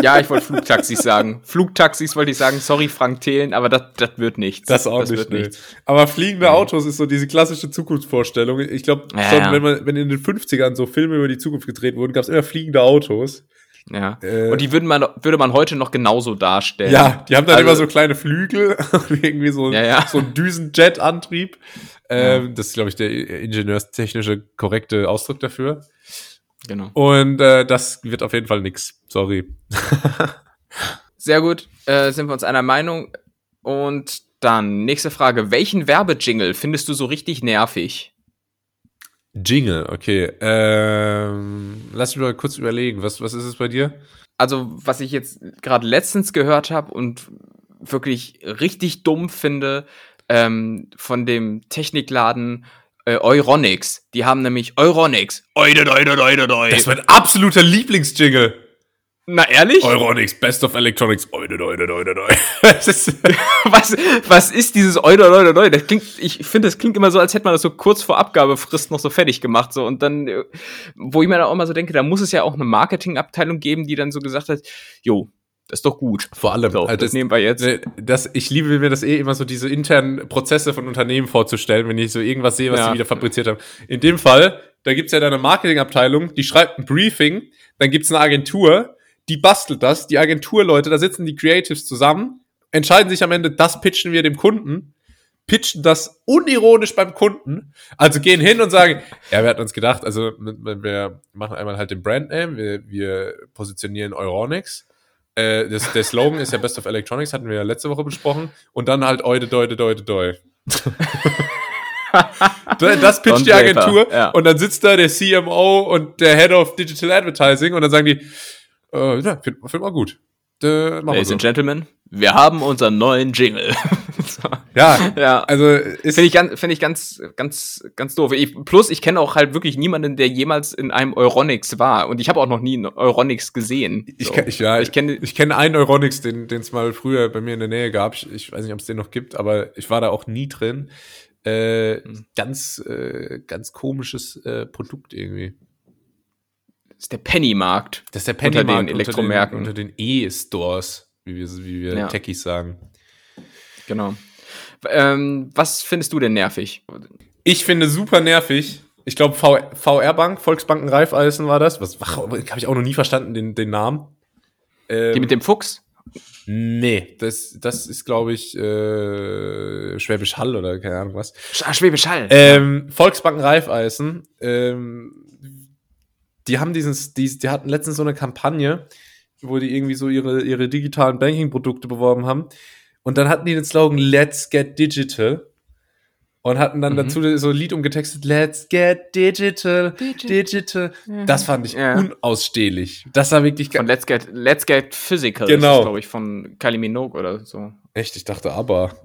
Speaker 2: ja, ich wollte Flugtaxis sagen. Flugtaxis wollte ich sagen. Sorry, Frank Thelen, aber das das wird nichts.
Speaker 1: Das auch das nicht, nee. nichts. Aber fliegende ja. Autos ist so diese klassische Zukunftsvorstellung. Ich glaube, ja, wenn, man, wenn in den 50ern so Filme über die Zukunft gedreht wurden, gab es immer fliegende Autos.
Speaker 2: Ja. Äh, und die würden man, würde man heute noch genauso darstellen.
Speaker 1: Ja, die haben dann also, immer so kleine Flügel, irgendwie so, ja, ja. so ein Düsenjet-Antrieb. Ähm. Das ist, glaube ich, der ingenieurstechnische korrekte Ausdruck dafür. Genau. Und äh, das wird auf jeden Fall nix. Sorry.
Speaker 2: Sehr gut, äh, sind wir uns einer Meinung. Und dann nächste Frage: Welchen Werbejingle findest du so richtig nervig?
Speaker 1: Jingle, okay. Ähm, lass mich mal kurz überlegen. Was, was ist es bei dir?
Speaker 2: Also, was ich jetzt gerade letztens gehört habe und wirklich richtig dumm finde, ähm, von dem Technikladen äh, Euronics. Die haben nämlich Euronics.
Speaker 1: Das ist mein absoluter Lieblingsjingle.
Speaker 2: Na ehrlich?
Speaker 1: Euronics, Best of Electronics.
Speaker 2: Was, was ist dieses oide? Das klingt, ich finde, das klingt immer so, als hätte man das so kurz vor Abgabefrist noch so fertig gemacht. So. Und dann, äh, wo ich mir dann auch mal so denke, da muss es ja auch eine Marketingabteilung geben, die dann so gesagt hat, jo, das ist doch gut.
Speaker 1: Vor allem.
Speaker 2: So, also das, nehmen wir jetzt.
Speaker 1: Ne, das, ich liebe mir das eh immer so, diese internen Prozesse von Unternehmen vorzustellen, wenn ich so irgendwas sehe, was ja. sie wieder fabriziert haben. In dem Fall, da gibt's ja dann eine Marketingabteilung, die schreibt ein Briefing, dann gibt's eine Agentur, die bastelt das, die Agenturleute, da sitzen die Creatives zusammen, entscheiden sich am Ende, das pitchen wir dem Kunden, pitchen das unironisch beim Kunden, also gehen hin und sagen, ja, wir hatten uns gedacht, also wir machen einmal halt den Brandname, wir, wir positionieren Euronics, äh, das, der Slogan ist ja Best of Electronics, hatten wir ja letzte Woche besprochen. Und dann halt Oide, Deute, Deute, Deu. das pitcht die Agentur ja. und dann sitzt da der CMO und der Head of Digital Advertising und dann sagen die, äh, ja, find, find mal gut.
Speaker 2: Äh, Ladies so. and Gentlemen, wir haben unseren neuen Jingle.
Speaker 1: So. Ja, ja. Also
Speaker 2: finde ich ganz, finde ich ganz, ganz, ganz doof. Ich, plus, ich kenne auch halt wirklich niemanden, der jemals in einem Euronics war. Und ich habe auch noch nie einen Euronics gesehen.
Speaker 1: So. Ich, kenn, ich, ja, ich kenne, ich kenne einen Euronics, den es mal früher bei mir in der Nähe gab. Ich, ich weiß nicht, ob es den noch gibt, aber ich war da auch nie drin. Äh, hm. ganz, äh, ganz komisches äh, Produkt irgendwie.
Speaker 2: Das ist der Pennymarkt.
Speaker 1: Das ist der Pennymarkt unter den Elektromärkten. Unter den E-Stores wie wir, wie wir ja. Techies sagen.
Speaker 2: Genau. Ähm, was findest du denn nervig?
Speaker 1: Ich finde super nervig. Ich glaube, VR-Bank, Volksbanken Raiffeisen war das. Was habe ich auch noch nie verstanden, den, den Namen.
Speaker 2: Ähm, Die mit dem Fuchs?
Speaker 1: Nee, das, das ist, glaube ich, äh, Schwäbisch Hall oder keine Ahnung was.
Speaker 2: Ah, Schwäbisch Hall.
Speaker 1: Ähm, Volksbanken Raiffeisen, ähm, die haben dieses, die, die hatten letztens so eine Kampagne, wo die irgendwie so ihre, ihre digitalen Banking-Produkte beworben haben. Und dann hatten die den Slogan Let's Get Digital und hatten dann mhm. dazu so ein Lied umgetextet, Let's get digital, digital. digital. Mhm. Das fand ich ja. unausstehlich. Das war wirklich
Speaker 2: Von Let's get, Let's get Physical,
Speaker 1: genau.
Speaker 2: glaube ich, von Kylie Minogue oder so.
Speaker 1: Echt? Ich dachte aber.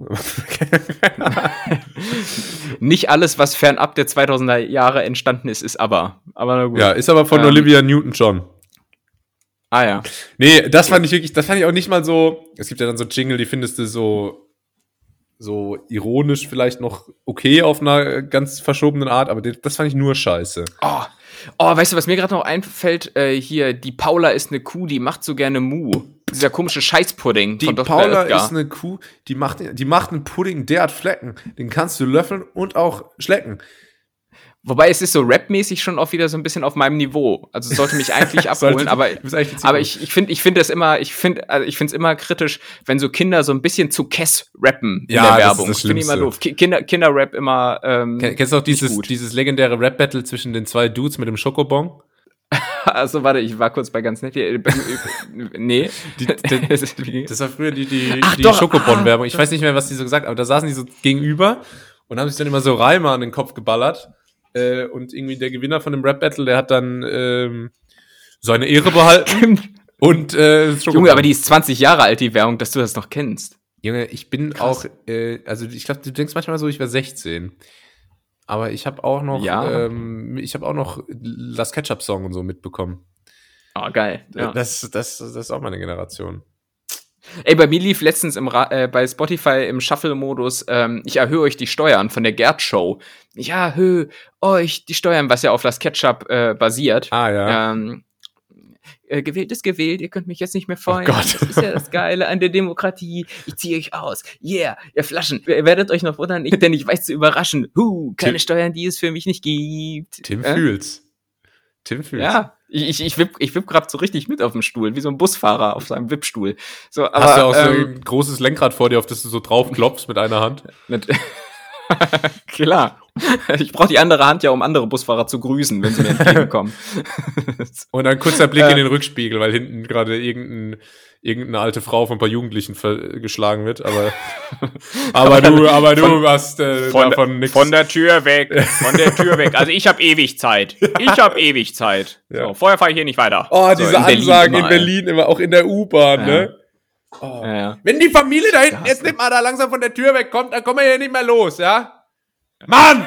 Speaker 2: Nicht alles, was fernab der 2000er Jahre entstanden ist, ist aber. Aber
Speaker 1: na gut. Ja, ist aber von ähm, Olivia Newton-John.
Speaker 2: Ah ja.
Speaker 1: Nee, das fand ich wirklich, das fand ich auch nicht mal so. Es gibt ja dann so Jingle, die findest du so so ironisch vielleicht noch okay auf einer ganz verschobenen Art, aber das fand ich nur scheiße.
Speaker 2: Oh, oh weißt du, was mir gerade noch einfällt? Äh, hier, die Paula ist eine Kuh, die macht so gerne Mu. dieser komische Scheißpudding
Speaker 1: die von Dr. Paula Edgar. ist eine Kuh, die macht, die macht einen Pudding, der hat Flecken. Den kannst du löffeln und auch schlecken.
Speaker 2: Wobei es ist so rapmäßig schon auch wieder so ein bisschen auf meinem Niveau. Also es sollte mich eigentlich abholen, aber, aber ich, ich finde ich finde das immer, ich finde also ich finde es immer kritisch, wenn so Kinder so ein bisschen zu Kess rappen in ja, der Werbung. Das, das finde ich immer doof. Kinder, Kinderrap immer ähm,
Speaker 1: Kennst du auch dieses, dieses legendäre Rap-Battle zwischen den zwei Dudes mit dem Schokobon?
Speaker 2: also warte, ich war kurz bei ganz nett hier. nee. Die,
Speaker 1: die, das war früher die, die, Ach, die Schokobon-Werbung. Ich weiß nicht mehr, was die so gesagt haben, aber da saßen die so gegenüber und haben sich dann immer so Reime an den Kopf geballert. Äh, und irgendwie der Gewinner von dem Rap-Battle, der hat dann ähm, seine Ehre behalten. und äh,
Speaker 2: Junge, aber die ist 20 Jahre alt, die Werbung, dass du das noch kennst.
Speaker 1: Junge, ich bin Krass. auch, äh, also ich glaube, du denkst manchmal so, ich wäre 16. Aber ich habe auch noch, ja. ähm, ich habe auch noch Last Ketchup Song und so mitbekommen.
Speaker 2: Oh, geil.
Speaker 1: Ja. Das, das, das ist auch meine Generation.
Speaker 2: Ey, bei mir lief letztens im äh, bei Spotify im Shuffle-Modus, ähm, ich erhöhe euch die Steuern von der Gerd Show. Ich erhöhe euch die Steuern, was ja auf das Ketchup äh, basiert.
Speaker 1: Ah,
Speaker 2: ja. Ähm, äh, gewählt ist gewählt, ihr könnt mich jetzt nicht mehr feuern. Oh Gott. Das ist ja das Geile an der Demokratie. Ich ziehe euch aus. Yeah, ihr Flaschen. Ihr werdet euch noch wundern, ich, denn ich weiß zu überraschen. Huh, keine Tim, Steuern, die es für mich nicht gibt.
Speaker 1: Tim äh? fühlt's. Tim fühlt's.
Speaker 2: Ja, ich, ich, ich wipp, ich wipp gerade so richtig mit auf dem Stuhl, wie so ein Busfahrer auf seinem Wippstuhl. So, aber,
Speaker 1: Hast du auch ähm, so ein großes Lenkrad vor dir, auf das du so drauf klopfst mit einer Hand?
Speaker 2: Klar. Ich brauche die andere Hand ja, um andere Busfahrer zu grüßen, wenn sie mir entgegenkommen.
Speaker 1: Und ein kurzer Blick äh, in den Rückspiegel, weil hinten gerade irgendein, irgendeine alte Frau von ein paar Jugendlichen geschlagen wird. Aber, aber du, aber du von, hast äh,
Speaker 2: von, davon nichts. Von der Tür weg. Von der Tür weg. Also ich habe ewig Zeit. Ich habe ewig Zeit. Ja. So, vorher fahre ich hier nicht weiter.
Speaker 1: Oh, diese in Ansagen Berlin in Berlin immer, auch in der U-Bahn, ja. ne? Oh. Ja, ja. Wenn die Familie da hinten jetzt nicht mal da langsam von der Tür wegkommt, dann kommen wir hier nicht mehr los, ja? Mann!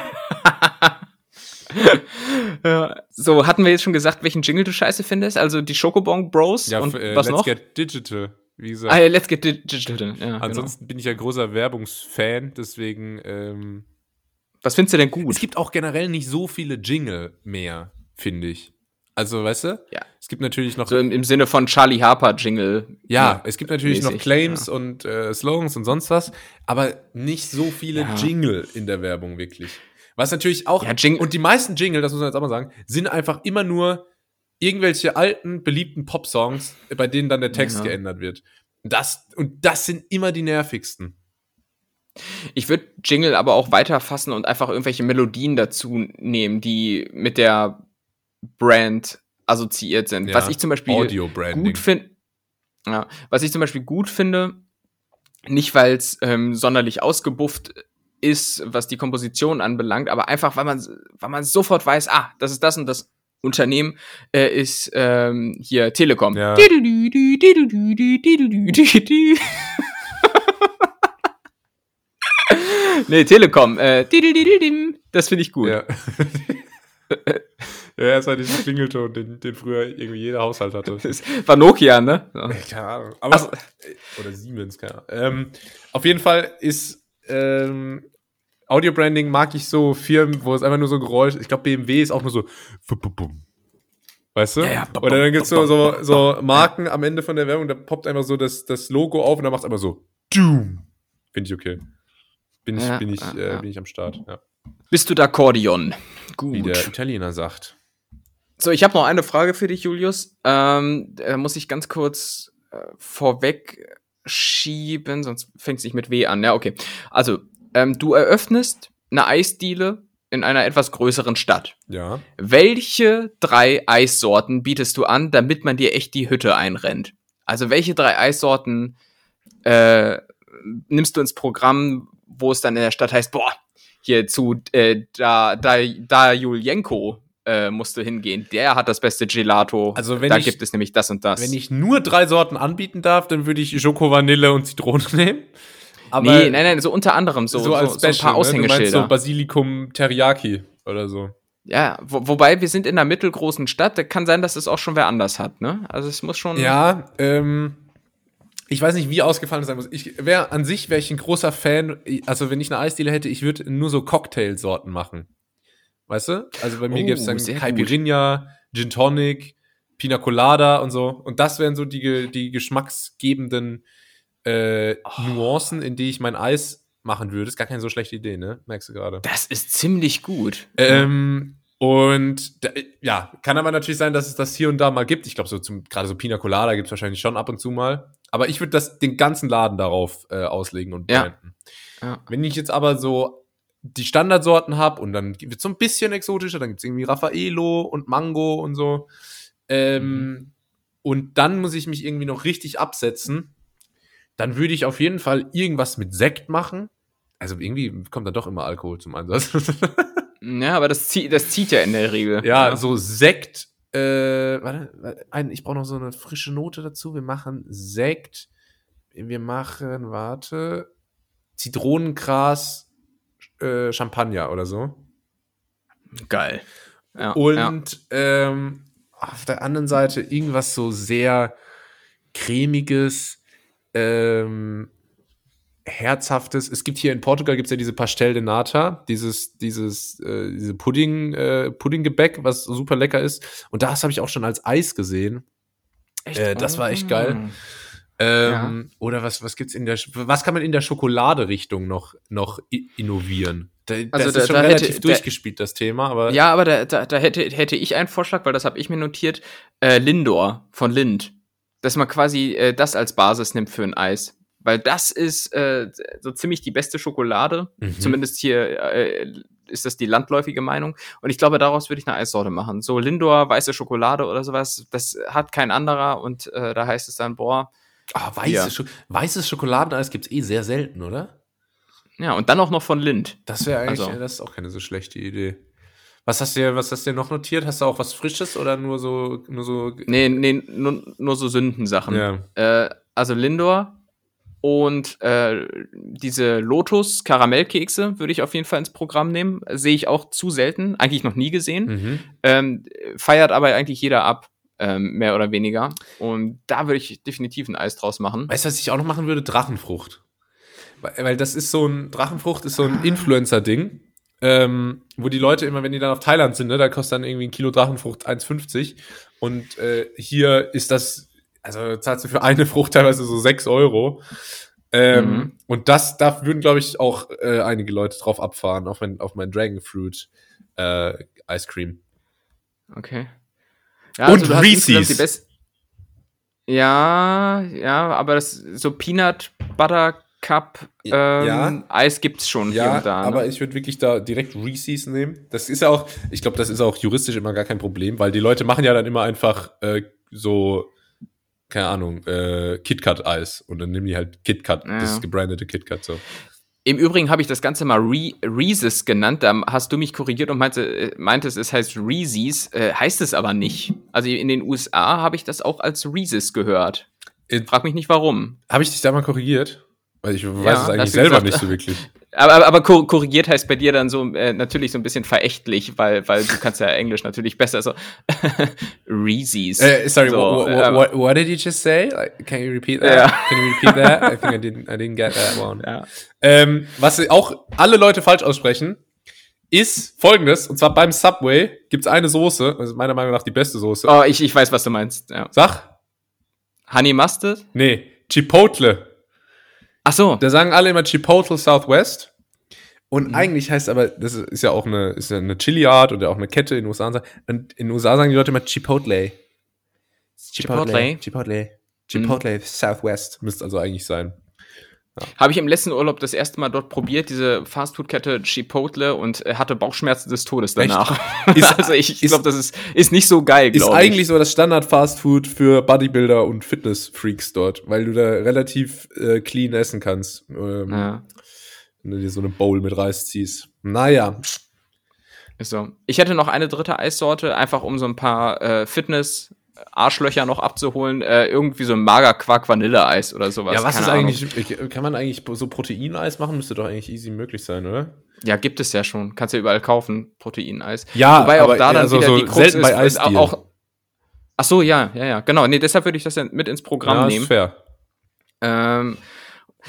Speaker 2: ja. So, hatten wir jetzt schon gesagt, welchen Jingle du scheiße findest? Also die Schokobong Bros
Speaker 1: ja, und äh, was let's noch? Get Digital.
Speaker 2: Wie gesagt. Ah, ja, Let's Get Digital. Ja,
Speaker 1: genau. Ansonsten genau. bin ich ja großer Werbungsfan, deswegen. Ähm,
Speaker 2: was findest du denn gut?
Speaker 1: Es gibt auch generell nicht so viele Jingle mehr, finde ich. Also, weißt du?
Speaker 2: Ja.
Speaker 1: Es gibt natürlich noch.
Speaker 2: So im, im Sinne von Charlie Harper Jingle.
Speaker 1: Ja, ja es gibt natürlich mäßig, noch Claims ja. und äh, Slogans und sonst was, aber nicht so viele ja. Jingle in der Werbung wirklich. Was natürlich auch. Ja, Jingle. Und die meisten Jingle, das muss man jetzt auch mal sagen, sind einfach immer nur irgendwelche alten, beliebten Pop-Songs, bei denen dann der Text geändert wird. Das, und das sind immer die nervigsten.
Speaker 2: Ich würde Jingle aber auch weiterfassen und einfach irgendwelche Melodien dazu nehmen, die mit der Brand assoziiert sind. Ja, was ich zum Beispiel gut finde, ja, was ich zum Beispiel gut finde, nicht weil es ähm, sonderlich ausgebufft ist, was die Komposition anbelangt, aber einfach, weil man, weil man sofort weiß, ah, das ist das und das Unternehmen äh, ist ähm, hier Telekom. Ja. nee, Telekom. Äh, das finde ich gut.
Speaker 1: Ja. Ja, ist halt dieser Klingelton, den, den früher irgendwie jeder Haushalt hatte. Das
Speaker 2: war Nokia, ne?
Speaker 1: Keine Ahnung. Aber, also, oder Siemens, keine Ahnung. Ähm, auf jeden Fall ist ähm, Audio-Branding mag ich so Firmen, wo es einfach nur so Geräusch, ich glaube BMW ist auch nur so Weißt du? Ja, ja. Oder dann gibt es so, so, so Marken am Ende von der Werbung, da poppt einfach so das, das Logo auf und dann macht es einfach so Doom. Finde ich okay. Bin ich, ja, bin, ich, äh, bin ich am Start, ja.
Speaker 2: Bist du d'accordion?
Speaker 1: Gut. Wie der Italiener sagt.
Speaker 2: So, ich habe noch eine Frage für dich, Julius. Ähm, da muss ich ganz kurz äh, vorweg schieben, sonst fängt es nicht mit W an. Ja, okay. Also, ähm, du eröffnest eine Eisdiele in einer etwas größeren Stadt.
Speaker 1: Ja.
Speaker 2: Welche drei Eissorten bietest du an, damit man dir echt die Hütte einrennt? Also, welche drei Eissorten äh, nimmst du ins Programm, wo es dann in der Stadt heißt, boah, hier zu äh, da, da, da Julienko äh, musst du hingehen. Der hat das beste Gelato.
Speaker 1: Also wenn
Speaker 2: da
Speaker 1: ich,
Speaker 2: gibt es nämlich das und das.
Speaker 1: Wenn ich nur drei Sorten anbieten darf, dann würde ich Schoko, Vanille und Zitrone nehmen.
Speaker 2: Aber nee, nein, nein, so unter anderem so,
Speaker 1: so, als
Speaker 2: so,
Speaker 1: Special, so ein paar Aushängeschilder. Ne? Du meinst so Basilikum Teriyaki oder so.
Speaker 2: Ja, wo, wobei wir sind in einer mittelgroßen Stadt, da kann sein, dass es auch schon wer anders hat, ne? Also es muss schon.
Speaker 1: Ja, ähm, ich weiß nicht, wie ausgefallen es sein muss. Ich wäre an sich wäre ich ein großer Fan. Also wenn ich eine Eisdiele hätte, ich würde nur so Cocktailsorten machen. Weißt du? Also bei mir oh, gäbe es dann Caipirinha, Gin Tonic, Pina Colada und so. Und das wären so die, die geschmacksgebenden äh, oh. Nuancen, in die ich mein Eis machen würde. Ist gar keine so schlechte Idee, ne? Merkst du gerade.
Speaker 2: Das ist ziemlich gut.
Speaker 1: Ähm, und ja, kann aber natürlich sein, dass es das hier und da mal gibt. Ich glaube, so gerade so Pina Colada gibt es wahrscheinlich schon ab und zu mal. Aber ich würde das den ganzen Laden darauf äh, auslegen und
Speaker 2: branden. Ja.
Speaker 1: ja. Wenn ich jetzt aber so die Standardsorten habe und dann wird es so ein bisschen exotischer, dann gibt es irgendwie Raffaello und Mango und so. Ähm, mhm. Und dann muss ich mich irgendwie noch richtig absetzen. Dann würde ich auf jeden Fall irgendwas mit Sekt machen. Also irgendwie kommt da doch immer Alkohol zum Einsatz.
Speaker 2: Ja, aber das, zieht, das zieht ja in der Regel.
Speaker 1: Ja, ja. so Sekt. Äh, warte, ein, ich brauche noch so eine frische Note dazu. Wir machen Sekt. Wir machen, warte, Zitronengras, äh, Champagner oder so.
Speaker 2: Geil.
Speaker 1: Ja, Und ja. Ähm, auf der anderen Seite irgendwas so sehr cremiges, ähm, herzhaftes. Es gibt hier in Portugal gibt's ja diese Pastel de Nata, dieses dieses äh, diese Pudding äh, Puddinggebäck, was super lecker ist. Und das habe ich auch schon als Eis gesehen. Echt? Äh, das war echt geil. Mm. Ähm, ja. Oder was was gibt's in der was kann man in der Schokolade-Richtung noch noch innovieren? Da, also das da, ist schon relativ hätte, durchgespielt das Thema, aber
Speaker 2: ja, aber da, da, da hätte hätte ich einen Vorschlag, weil das habe ich mir notiert. Äh, Lindor von Lind, dass man quasi äh, das als Basis nimmt für ein Eis weil das ist äh, so ziemlich die beste Schokolade. Mhm. Zumindest hier äh, ist das die landläufige Meinung. Und ich glaube, daraus würde ich eine Eissorte machen. So Lindor, weiße Schokolade oder sowas, das hat kein anderer und äh, da heißt es dann, boah.
Speaker 1: Ah, weiße Sch weißes Schokoladeneis gibt es eh sehr selten, oder?
Speaker 2: Ja, und dann auch noch von Lind.
Speaker 1: Das wäre eigentlich, also. das ist auch keine so schlechte Idee. Was hast du, was hast du noch notiert? Hast du auch was Frisches oder nur so, nur so?
Speaker 2: Nee, nee, nur, nur so Sündensachen. Ja. Äh, also Lindor, und äh, diese Lotus Karamellkekse würde ich auf jeden Fall ins Programm nehmen. Sehe ich auch zu selten, eigentlich noch nie gesehen. Mhm. Ähm, feiert aber eigentlich jeder ab, ähm, mehr oder weniger. Und da würde ich definitiv ein Eis draus machen.
Speaker 1: Weißt du, was ich auch noch machen würde? Drachenfrucht. Weil, das ist so ein, Drachenfrucht ist so ein Influencer-Ding. Ähm, wo die Leute immer, wenn die dann auf Thailand sind, ne, da kostet dann irgendwie ein Kilo Drachenfrucht 1,50. Und äh, hier ist das also zahlst du für eine Frucht teilweise so sechs Euro. Ähm, mhm. Und das, da würden, glaube ich, auch äh, einige Leute drauf abfahren, auf mein, auf mein Dragon Fruit äh, Ice Cream.
Speaker 2: Okay.
Speaker 1: Ja, und also Reese's.
Speaker 2: Ja, ja, aber das so Peanut Butter Cup ähm, ja. Eis gibt's schon
Speaker 1: ja, hier und da. Ne? Aber ich würde wirklich da direkt Reese's nehmen. Das ist ja auch, ich glaube, das ist auch juristisch immer gar kein Problem, weil die Leute machen ja dann immer einfach äh, so keine Ahnung, äh, KitKat-Eis. Und dann nehmen die halt KitKat, ja. das gebrandete KitKat so.
Speaker 2: Im Übrigen habe ich das Ganze mal Re Reese's genannt. Da hast du mich korrigiert und meinte, äh, meintest, es heißt Reese's. Äh, heißt es aber nicht. Also in den USA habe ich das auch als Reese's gehört. Frag mich nicht warum.
Speaker 1: Habe ich dich da mal korrigiert? Weil ich weiß ja, es eigentlich selber gesagt, nicht so wirklich.
Speaker 2: Aber, aber korrigiert heißt bei dir dann so äh, natürlich so ein bisschen verächtlich, weil, weil du kannst ja Englisch natürlich besser so Reese's.
Speaker 1: Uh, sorry, so, what, what, what, what, did you just say? Like, can you repeat that? Ja. Can you repeat that? I think I didn't, I didn't get that one. Ja. Ähm, was auch alle Leute falsch aussprechen, ist folgendes, und zwar beim Subway gibt's eine Soße, also meiner Meinung nach die beste Soße.
Speaker 2: Oh, ich, ich weiß, was du meinst. Ja.
Speaker 1: Sag.
Speaker 2: Honey Mustard?
Speaker 1: Nee, Chipotle.
Speaker 2: Ach so.
Speaker 1: Da sagen alle immer Chipotle Southwest. Und mhm. eigentlich heißt aber, das ist ja auch eine, ist ja eine Chili-Art oder auch eine Kette in den USA. Und in den USA sagen die Leute immer Chipotle. Chipotle. Chipotle. Chipotle, Chipotle mhm. Southwest müsste also eigentlich sein.
Speaker 2: Ja. Habe ich im letzten Urlaub das erste Mal dort probiert, diese Fastfood-Kette Chipotle und äh, hatte Bauchschmerzen des Todes danach. also ich, ich glaube, das ist, ist nicht so geil,
Speaker 1: Ist eigentlich so das Standard-Fastfood für Bodybuilder und Fitness-Freaks dort, weil du da relativ äh, clean essen kannst. Ähm, ja. Wenn du dir so eine Bowl mit Reis ziehst. Naja.
Speaker 2: Ist so. Ich hätte noch eine dritte Eissorte, einfach um so ein paar äh, Fitness- Arschlöcher noch abzuholen, äh, irgendwie so ein Magerquark Vanilleeis oder sowas.
Speaker 1: Ja, was Keine ist eigentlich, kann man eigentlich so Proteineis machen? Müsste doch eigentlich easy möglich sein, oder?
Speaker 2: Ja, gibt es ja schon. Kannst ja überall kaufen, Proteineis.
Speaker 1: Ja, Wobei auch da dann also wieder so die Krux selten bei
Speaker 2: ist, auch, Ach so, ja, ja, ja, genau. Nee, deshalb würde ich das ja mit ins Programm ja, nehmen. Ist fair. Ähm,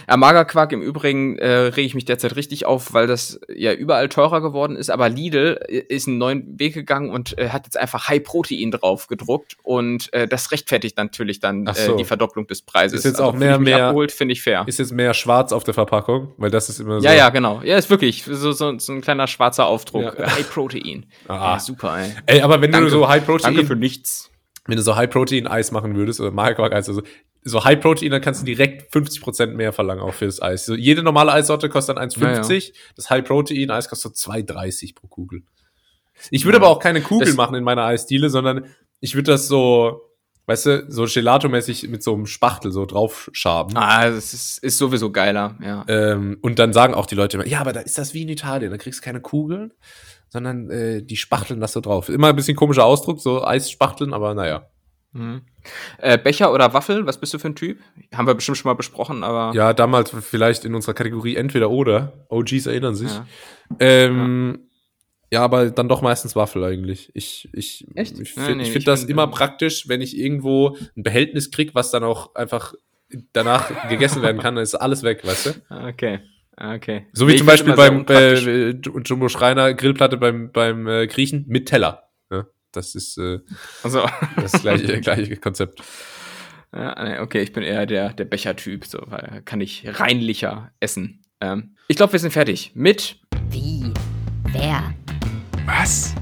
Speaker 2: Ja, Magerquark im Übrigen äh, rege ich mich derzeit richtig auf, weil das ja überall teurer geworden ist. Aber Lidl äh, ist einen neuen Weg gegangen und äh, hat jetzt einfach High Protein drauf gedruckt und äh, das rechtfertigt natürlich dann äh, so. äh, die Verdopplung des Preises.
Speaker 1: Ist jetzt also, auch mehr mehr
Speaker 2: abgeholt, finde ich fair.
Speaker 1: Ist jetzt mehr schwarz auf der Verpackung, weil das ist immer so.
Speaker 2: Ja, ja, genau. Ja, ist wirklich so, so, so ein kleiner schwarzer Aufdruck. Ja. High Protein.
Speaker 1: Ah. Ja, super. Ey. ey, aber wenn danke, du so High Protein
Speaker 2: Danke für nichts.
Speaker 1: Wenn du so High Protein Eis machen würdest oder Magerquark Eis, also so High Protein, dann kannst du direkt 50% mehr verlangen auch für das Eis. So, jede normale Eissorte kostet dann 1,50. Ja, ja. Das High Protein Eis kostet 2,30 pro Kugel. Ich würde ja. aber auch keine Kugel das machen in meiner Eisdiele, sondern ich würde das so, weißt du, so Gelato-mäßig mit so einem Spachtel so drauf schaben.
Speaker 2: Ah, das ist, ist sowieso geiler, ja.
Speaker 1: Ähm, und dann sagen auch die Leute immer, ja, aber da ist das wie in Italien, da kriegst du keine Kugeln, sondern äh, die spachteln das so drauf. Immer ein bisschen komischer Ausdruck, so Eisspachteln, aber naja.
Speaker 2: Mhm. Äh, Becher oder Waffel, was bist du für ein Typ? Haben wir bestimmt schon mal besprochen, aber.
Speaker 1: Ja, damals vielleicht in unserer Kategorie entweder oder. OGs erinnern sich. Ja, ähm, ja. ja aber dann doch meistens Waffel eigentlich. Ich, ich,
Speaker 2: Echt?
Speaker 1: ich finde nee, find das immer praktisch, wenn ich irgendwo ein Behältnis krieg, was dann auch einfach danach gegessen werden kann, dann ist alles weg, weißt du?
Speaker 2: Ah, okay. Ah, okay.
Speaker 1: So wie nee, zum Beispiel beim äh, Jumbo Schreiner Grillplatte beim, beim äh, Griechen mit Teller. Das ist äh,
Speaker 2: also.
Speaker 1: das gleiche, gleiche Konzept.
Speaker 2: Ja, okay, ich bin eher der, der Bechertyp, so, weil kann ich reinlicher essen. Ähm, ich glaube, wir sind fertig mit
Speaker 3: Wie? Wer?
Speaker 4: Was?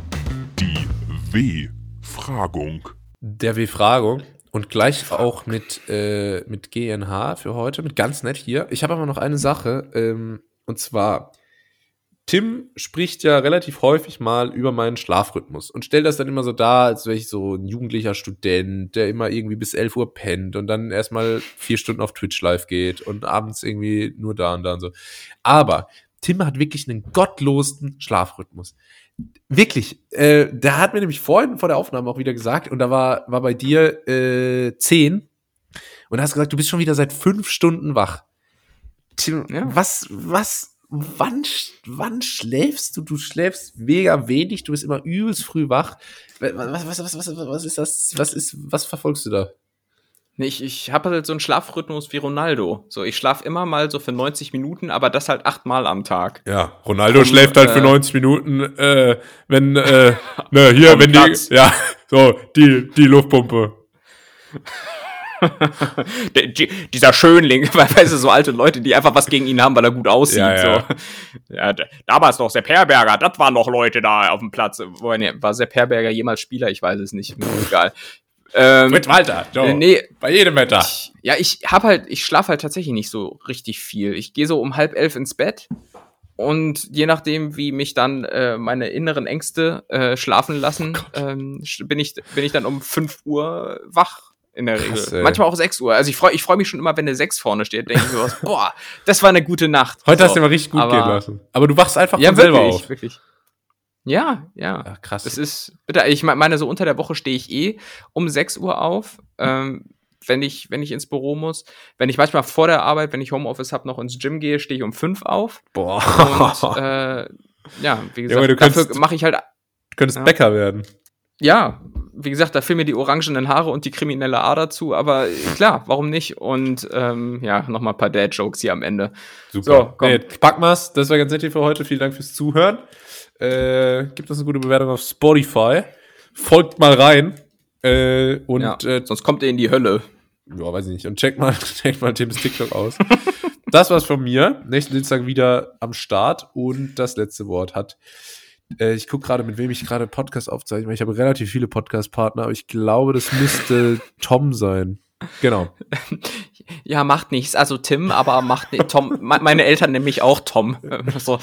Speaker 4: Die W-Fragung.
Speaker 1: Der W-Fragung. Und gleich auch mit, äh, mit GNH für heute, mit ganz nett hier. Ich habe aber noch eine Sache, ähm, und zwar, Tim spricht ja relativ häufig mal über meinen Schlafrhythmus und stellt das dann immer so dar, als wäre ich so ein jugendlicher Student, der immer irgendwie bis 11 Uhr pennt und dann erstmal vier Stunden auf Twitch live geht und abends irgendwie nur da und da und so. Aber Tim hat wirklich einen gottlosen Schlafrhythmus. Wirklich. Äh, der hat mir nämlich vorhin vor der Aufnahme auch wieder gesagt, und da war, war bei dir äh, 10 und da hast gesagt, du bist schon wieder seit fünf Stunden wach. Tim, ja. was, was wann, wann schläfst du? Du schläfst mega wenig, du bist immer übelst früh wach. Was, was, was, was, was ist das? Was ist, was verfolgst du da?
Speaker 2: Nee, ich, ich habe halt so einen Schlafrhythmus wie Ronaldo. So, ich schlafe immer mal so für 90 Minuten, aber das halt achtmal am Tag.
Speaker 1: Ja, Ronaldo um, schläft halt äh, für 90 Minuten, äh, wenn, äh, ne, hier, wenn Platz. die, ja, so, die, die Luftpumpe.
Speaker 2: dieser Schönling, weißt du, so alte Leute, die einfach was gegen ihn haben, weil er gut aussieht. Ja, ja. So. ja damals noch Sepp Herberger, das waren noch Leute da auf dem Platz. War Sepp Herberger jemals Spieler? Ich weiß es nicht. egal.
Speaker 1: Ähm, Mit Walter, Joe. Nee, bei jedem Wetter.
Speaker 2: Ich, ja, ich hab halt, ich schlafe halt tatsächlich nicht so richtig viel. Ich gehe so um halb elf ins Bett und je nachdem, wie mich dann äh, meine inneren Ängste äh, schlafen lassen, oh ähm, bin ich bin ich dann um fünf Uhr wach in der Regel. Krass, Manchmal auch 6 Uhr. Also ich freue ich freu mich schon immer, wenn eine 6 vorne steht. Denke ich mir was, boah, das war eine gute Nacht.
Speaker 1: Heute so. hast du mal richtig gut aber, gehen lassen. Aber du wachst einfach
Speaker 2: ja,
Speaker 1: von
Speaker 2: wirklich,
Speaker 1: selber auf.
Speaker 2: wirklich. Ja, ja.
Speaker 1: Ach, krass.
Speaker 2: Das ist, bitte, ich meine, so unter der Woche stehe ich eh um 6 Uhr auf. Ähm, wenn ich, wenn ich ins Büro muss. Wenn ich manchmal vor der Arbeit, wenn ich Homeoffice habe, noch ins Gym gehe, stehe ich um 5 auf.
Speaker 1: Boah.
Speaker 2: Und äh, ja, wie gesagt,
Speaker 1: Junge,
Speaker 2: dafür mache ich halt.
Speaker 1: Du könntest ja. Bäcker werden
Speaker 2: ja, wie gesagt, da fehlen mir die orangenen Haare und die kriminelle Ader zu, aber klar, warum nicht? Und ähm, ja, nochmal ein paar Dad-Jokes hier am Ende.
Speaker 1: Super. So, komm. Nee, packen wir's. Das war ganz nett hier für heute. Vielen Dank fürs Zuhören. Äh, gibt uns eine gute Bewertung auf Spotify. Folgt mal rein. Äh, und ja,
Speaker 2: äh, sonst kommt ihr in die Hölle.
Speaker 1: Ja, weiß ich nicht. Und checkt mal, checkt mal Tims TikTok aus. das war's von mir. Nächsten Dienstag wieder am Start und das letzte Wort hat äh, ich gucke gerade, mit wem ich gerade Podcast aufzeichne, ich habe relativ viele Podcast-Partner, aber ich glaube, das müsste Tom sein. Genau.
Speaker 2: Ja, macht nichts. Also Tim, aber macht nicht. Tom, meine Eltern nennen mich auch Tom. so.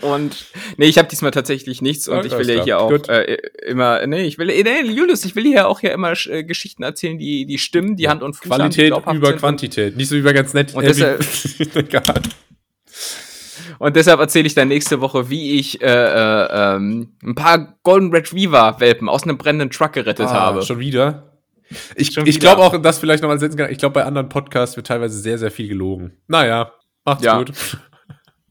Speaker 2: Und nee, ich habe diesmal tatsächlich nichts und ich will ja hier auch äh, immer, nee, ich will, nee, Julius, ich will hier auch ja immer äh, Geschichten erzählen, die, die stimmen, die Hand und
Speaker 1: Fuß Qualität haben, über Quantität. Nicht so über ganz nett.
Speaker 2: Und deshalb, Und deshalb erzähle ich dann nächste Woche, wie ich äh, äh, ähm, ein paar Golden Retriever-Welpen aus einem brennenden Truck gerettet ah, habe.
Speaker 1: Schon wieder? Ich, ich glaube auch, das vielleicht noch mal setzen kann. Ich glaube, bei anderen Podcasts wird teilweise sehr, sehr viel gelogen. Naja, macht's ja. gut.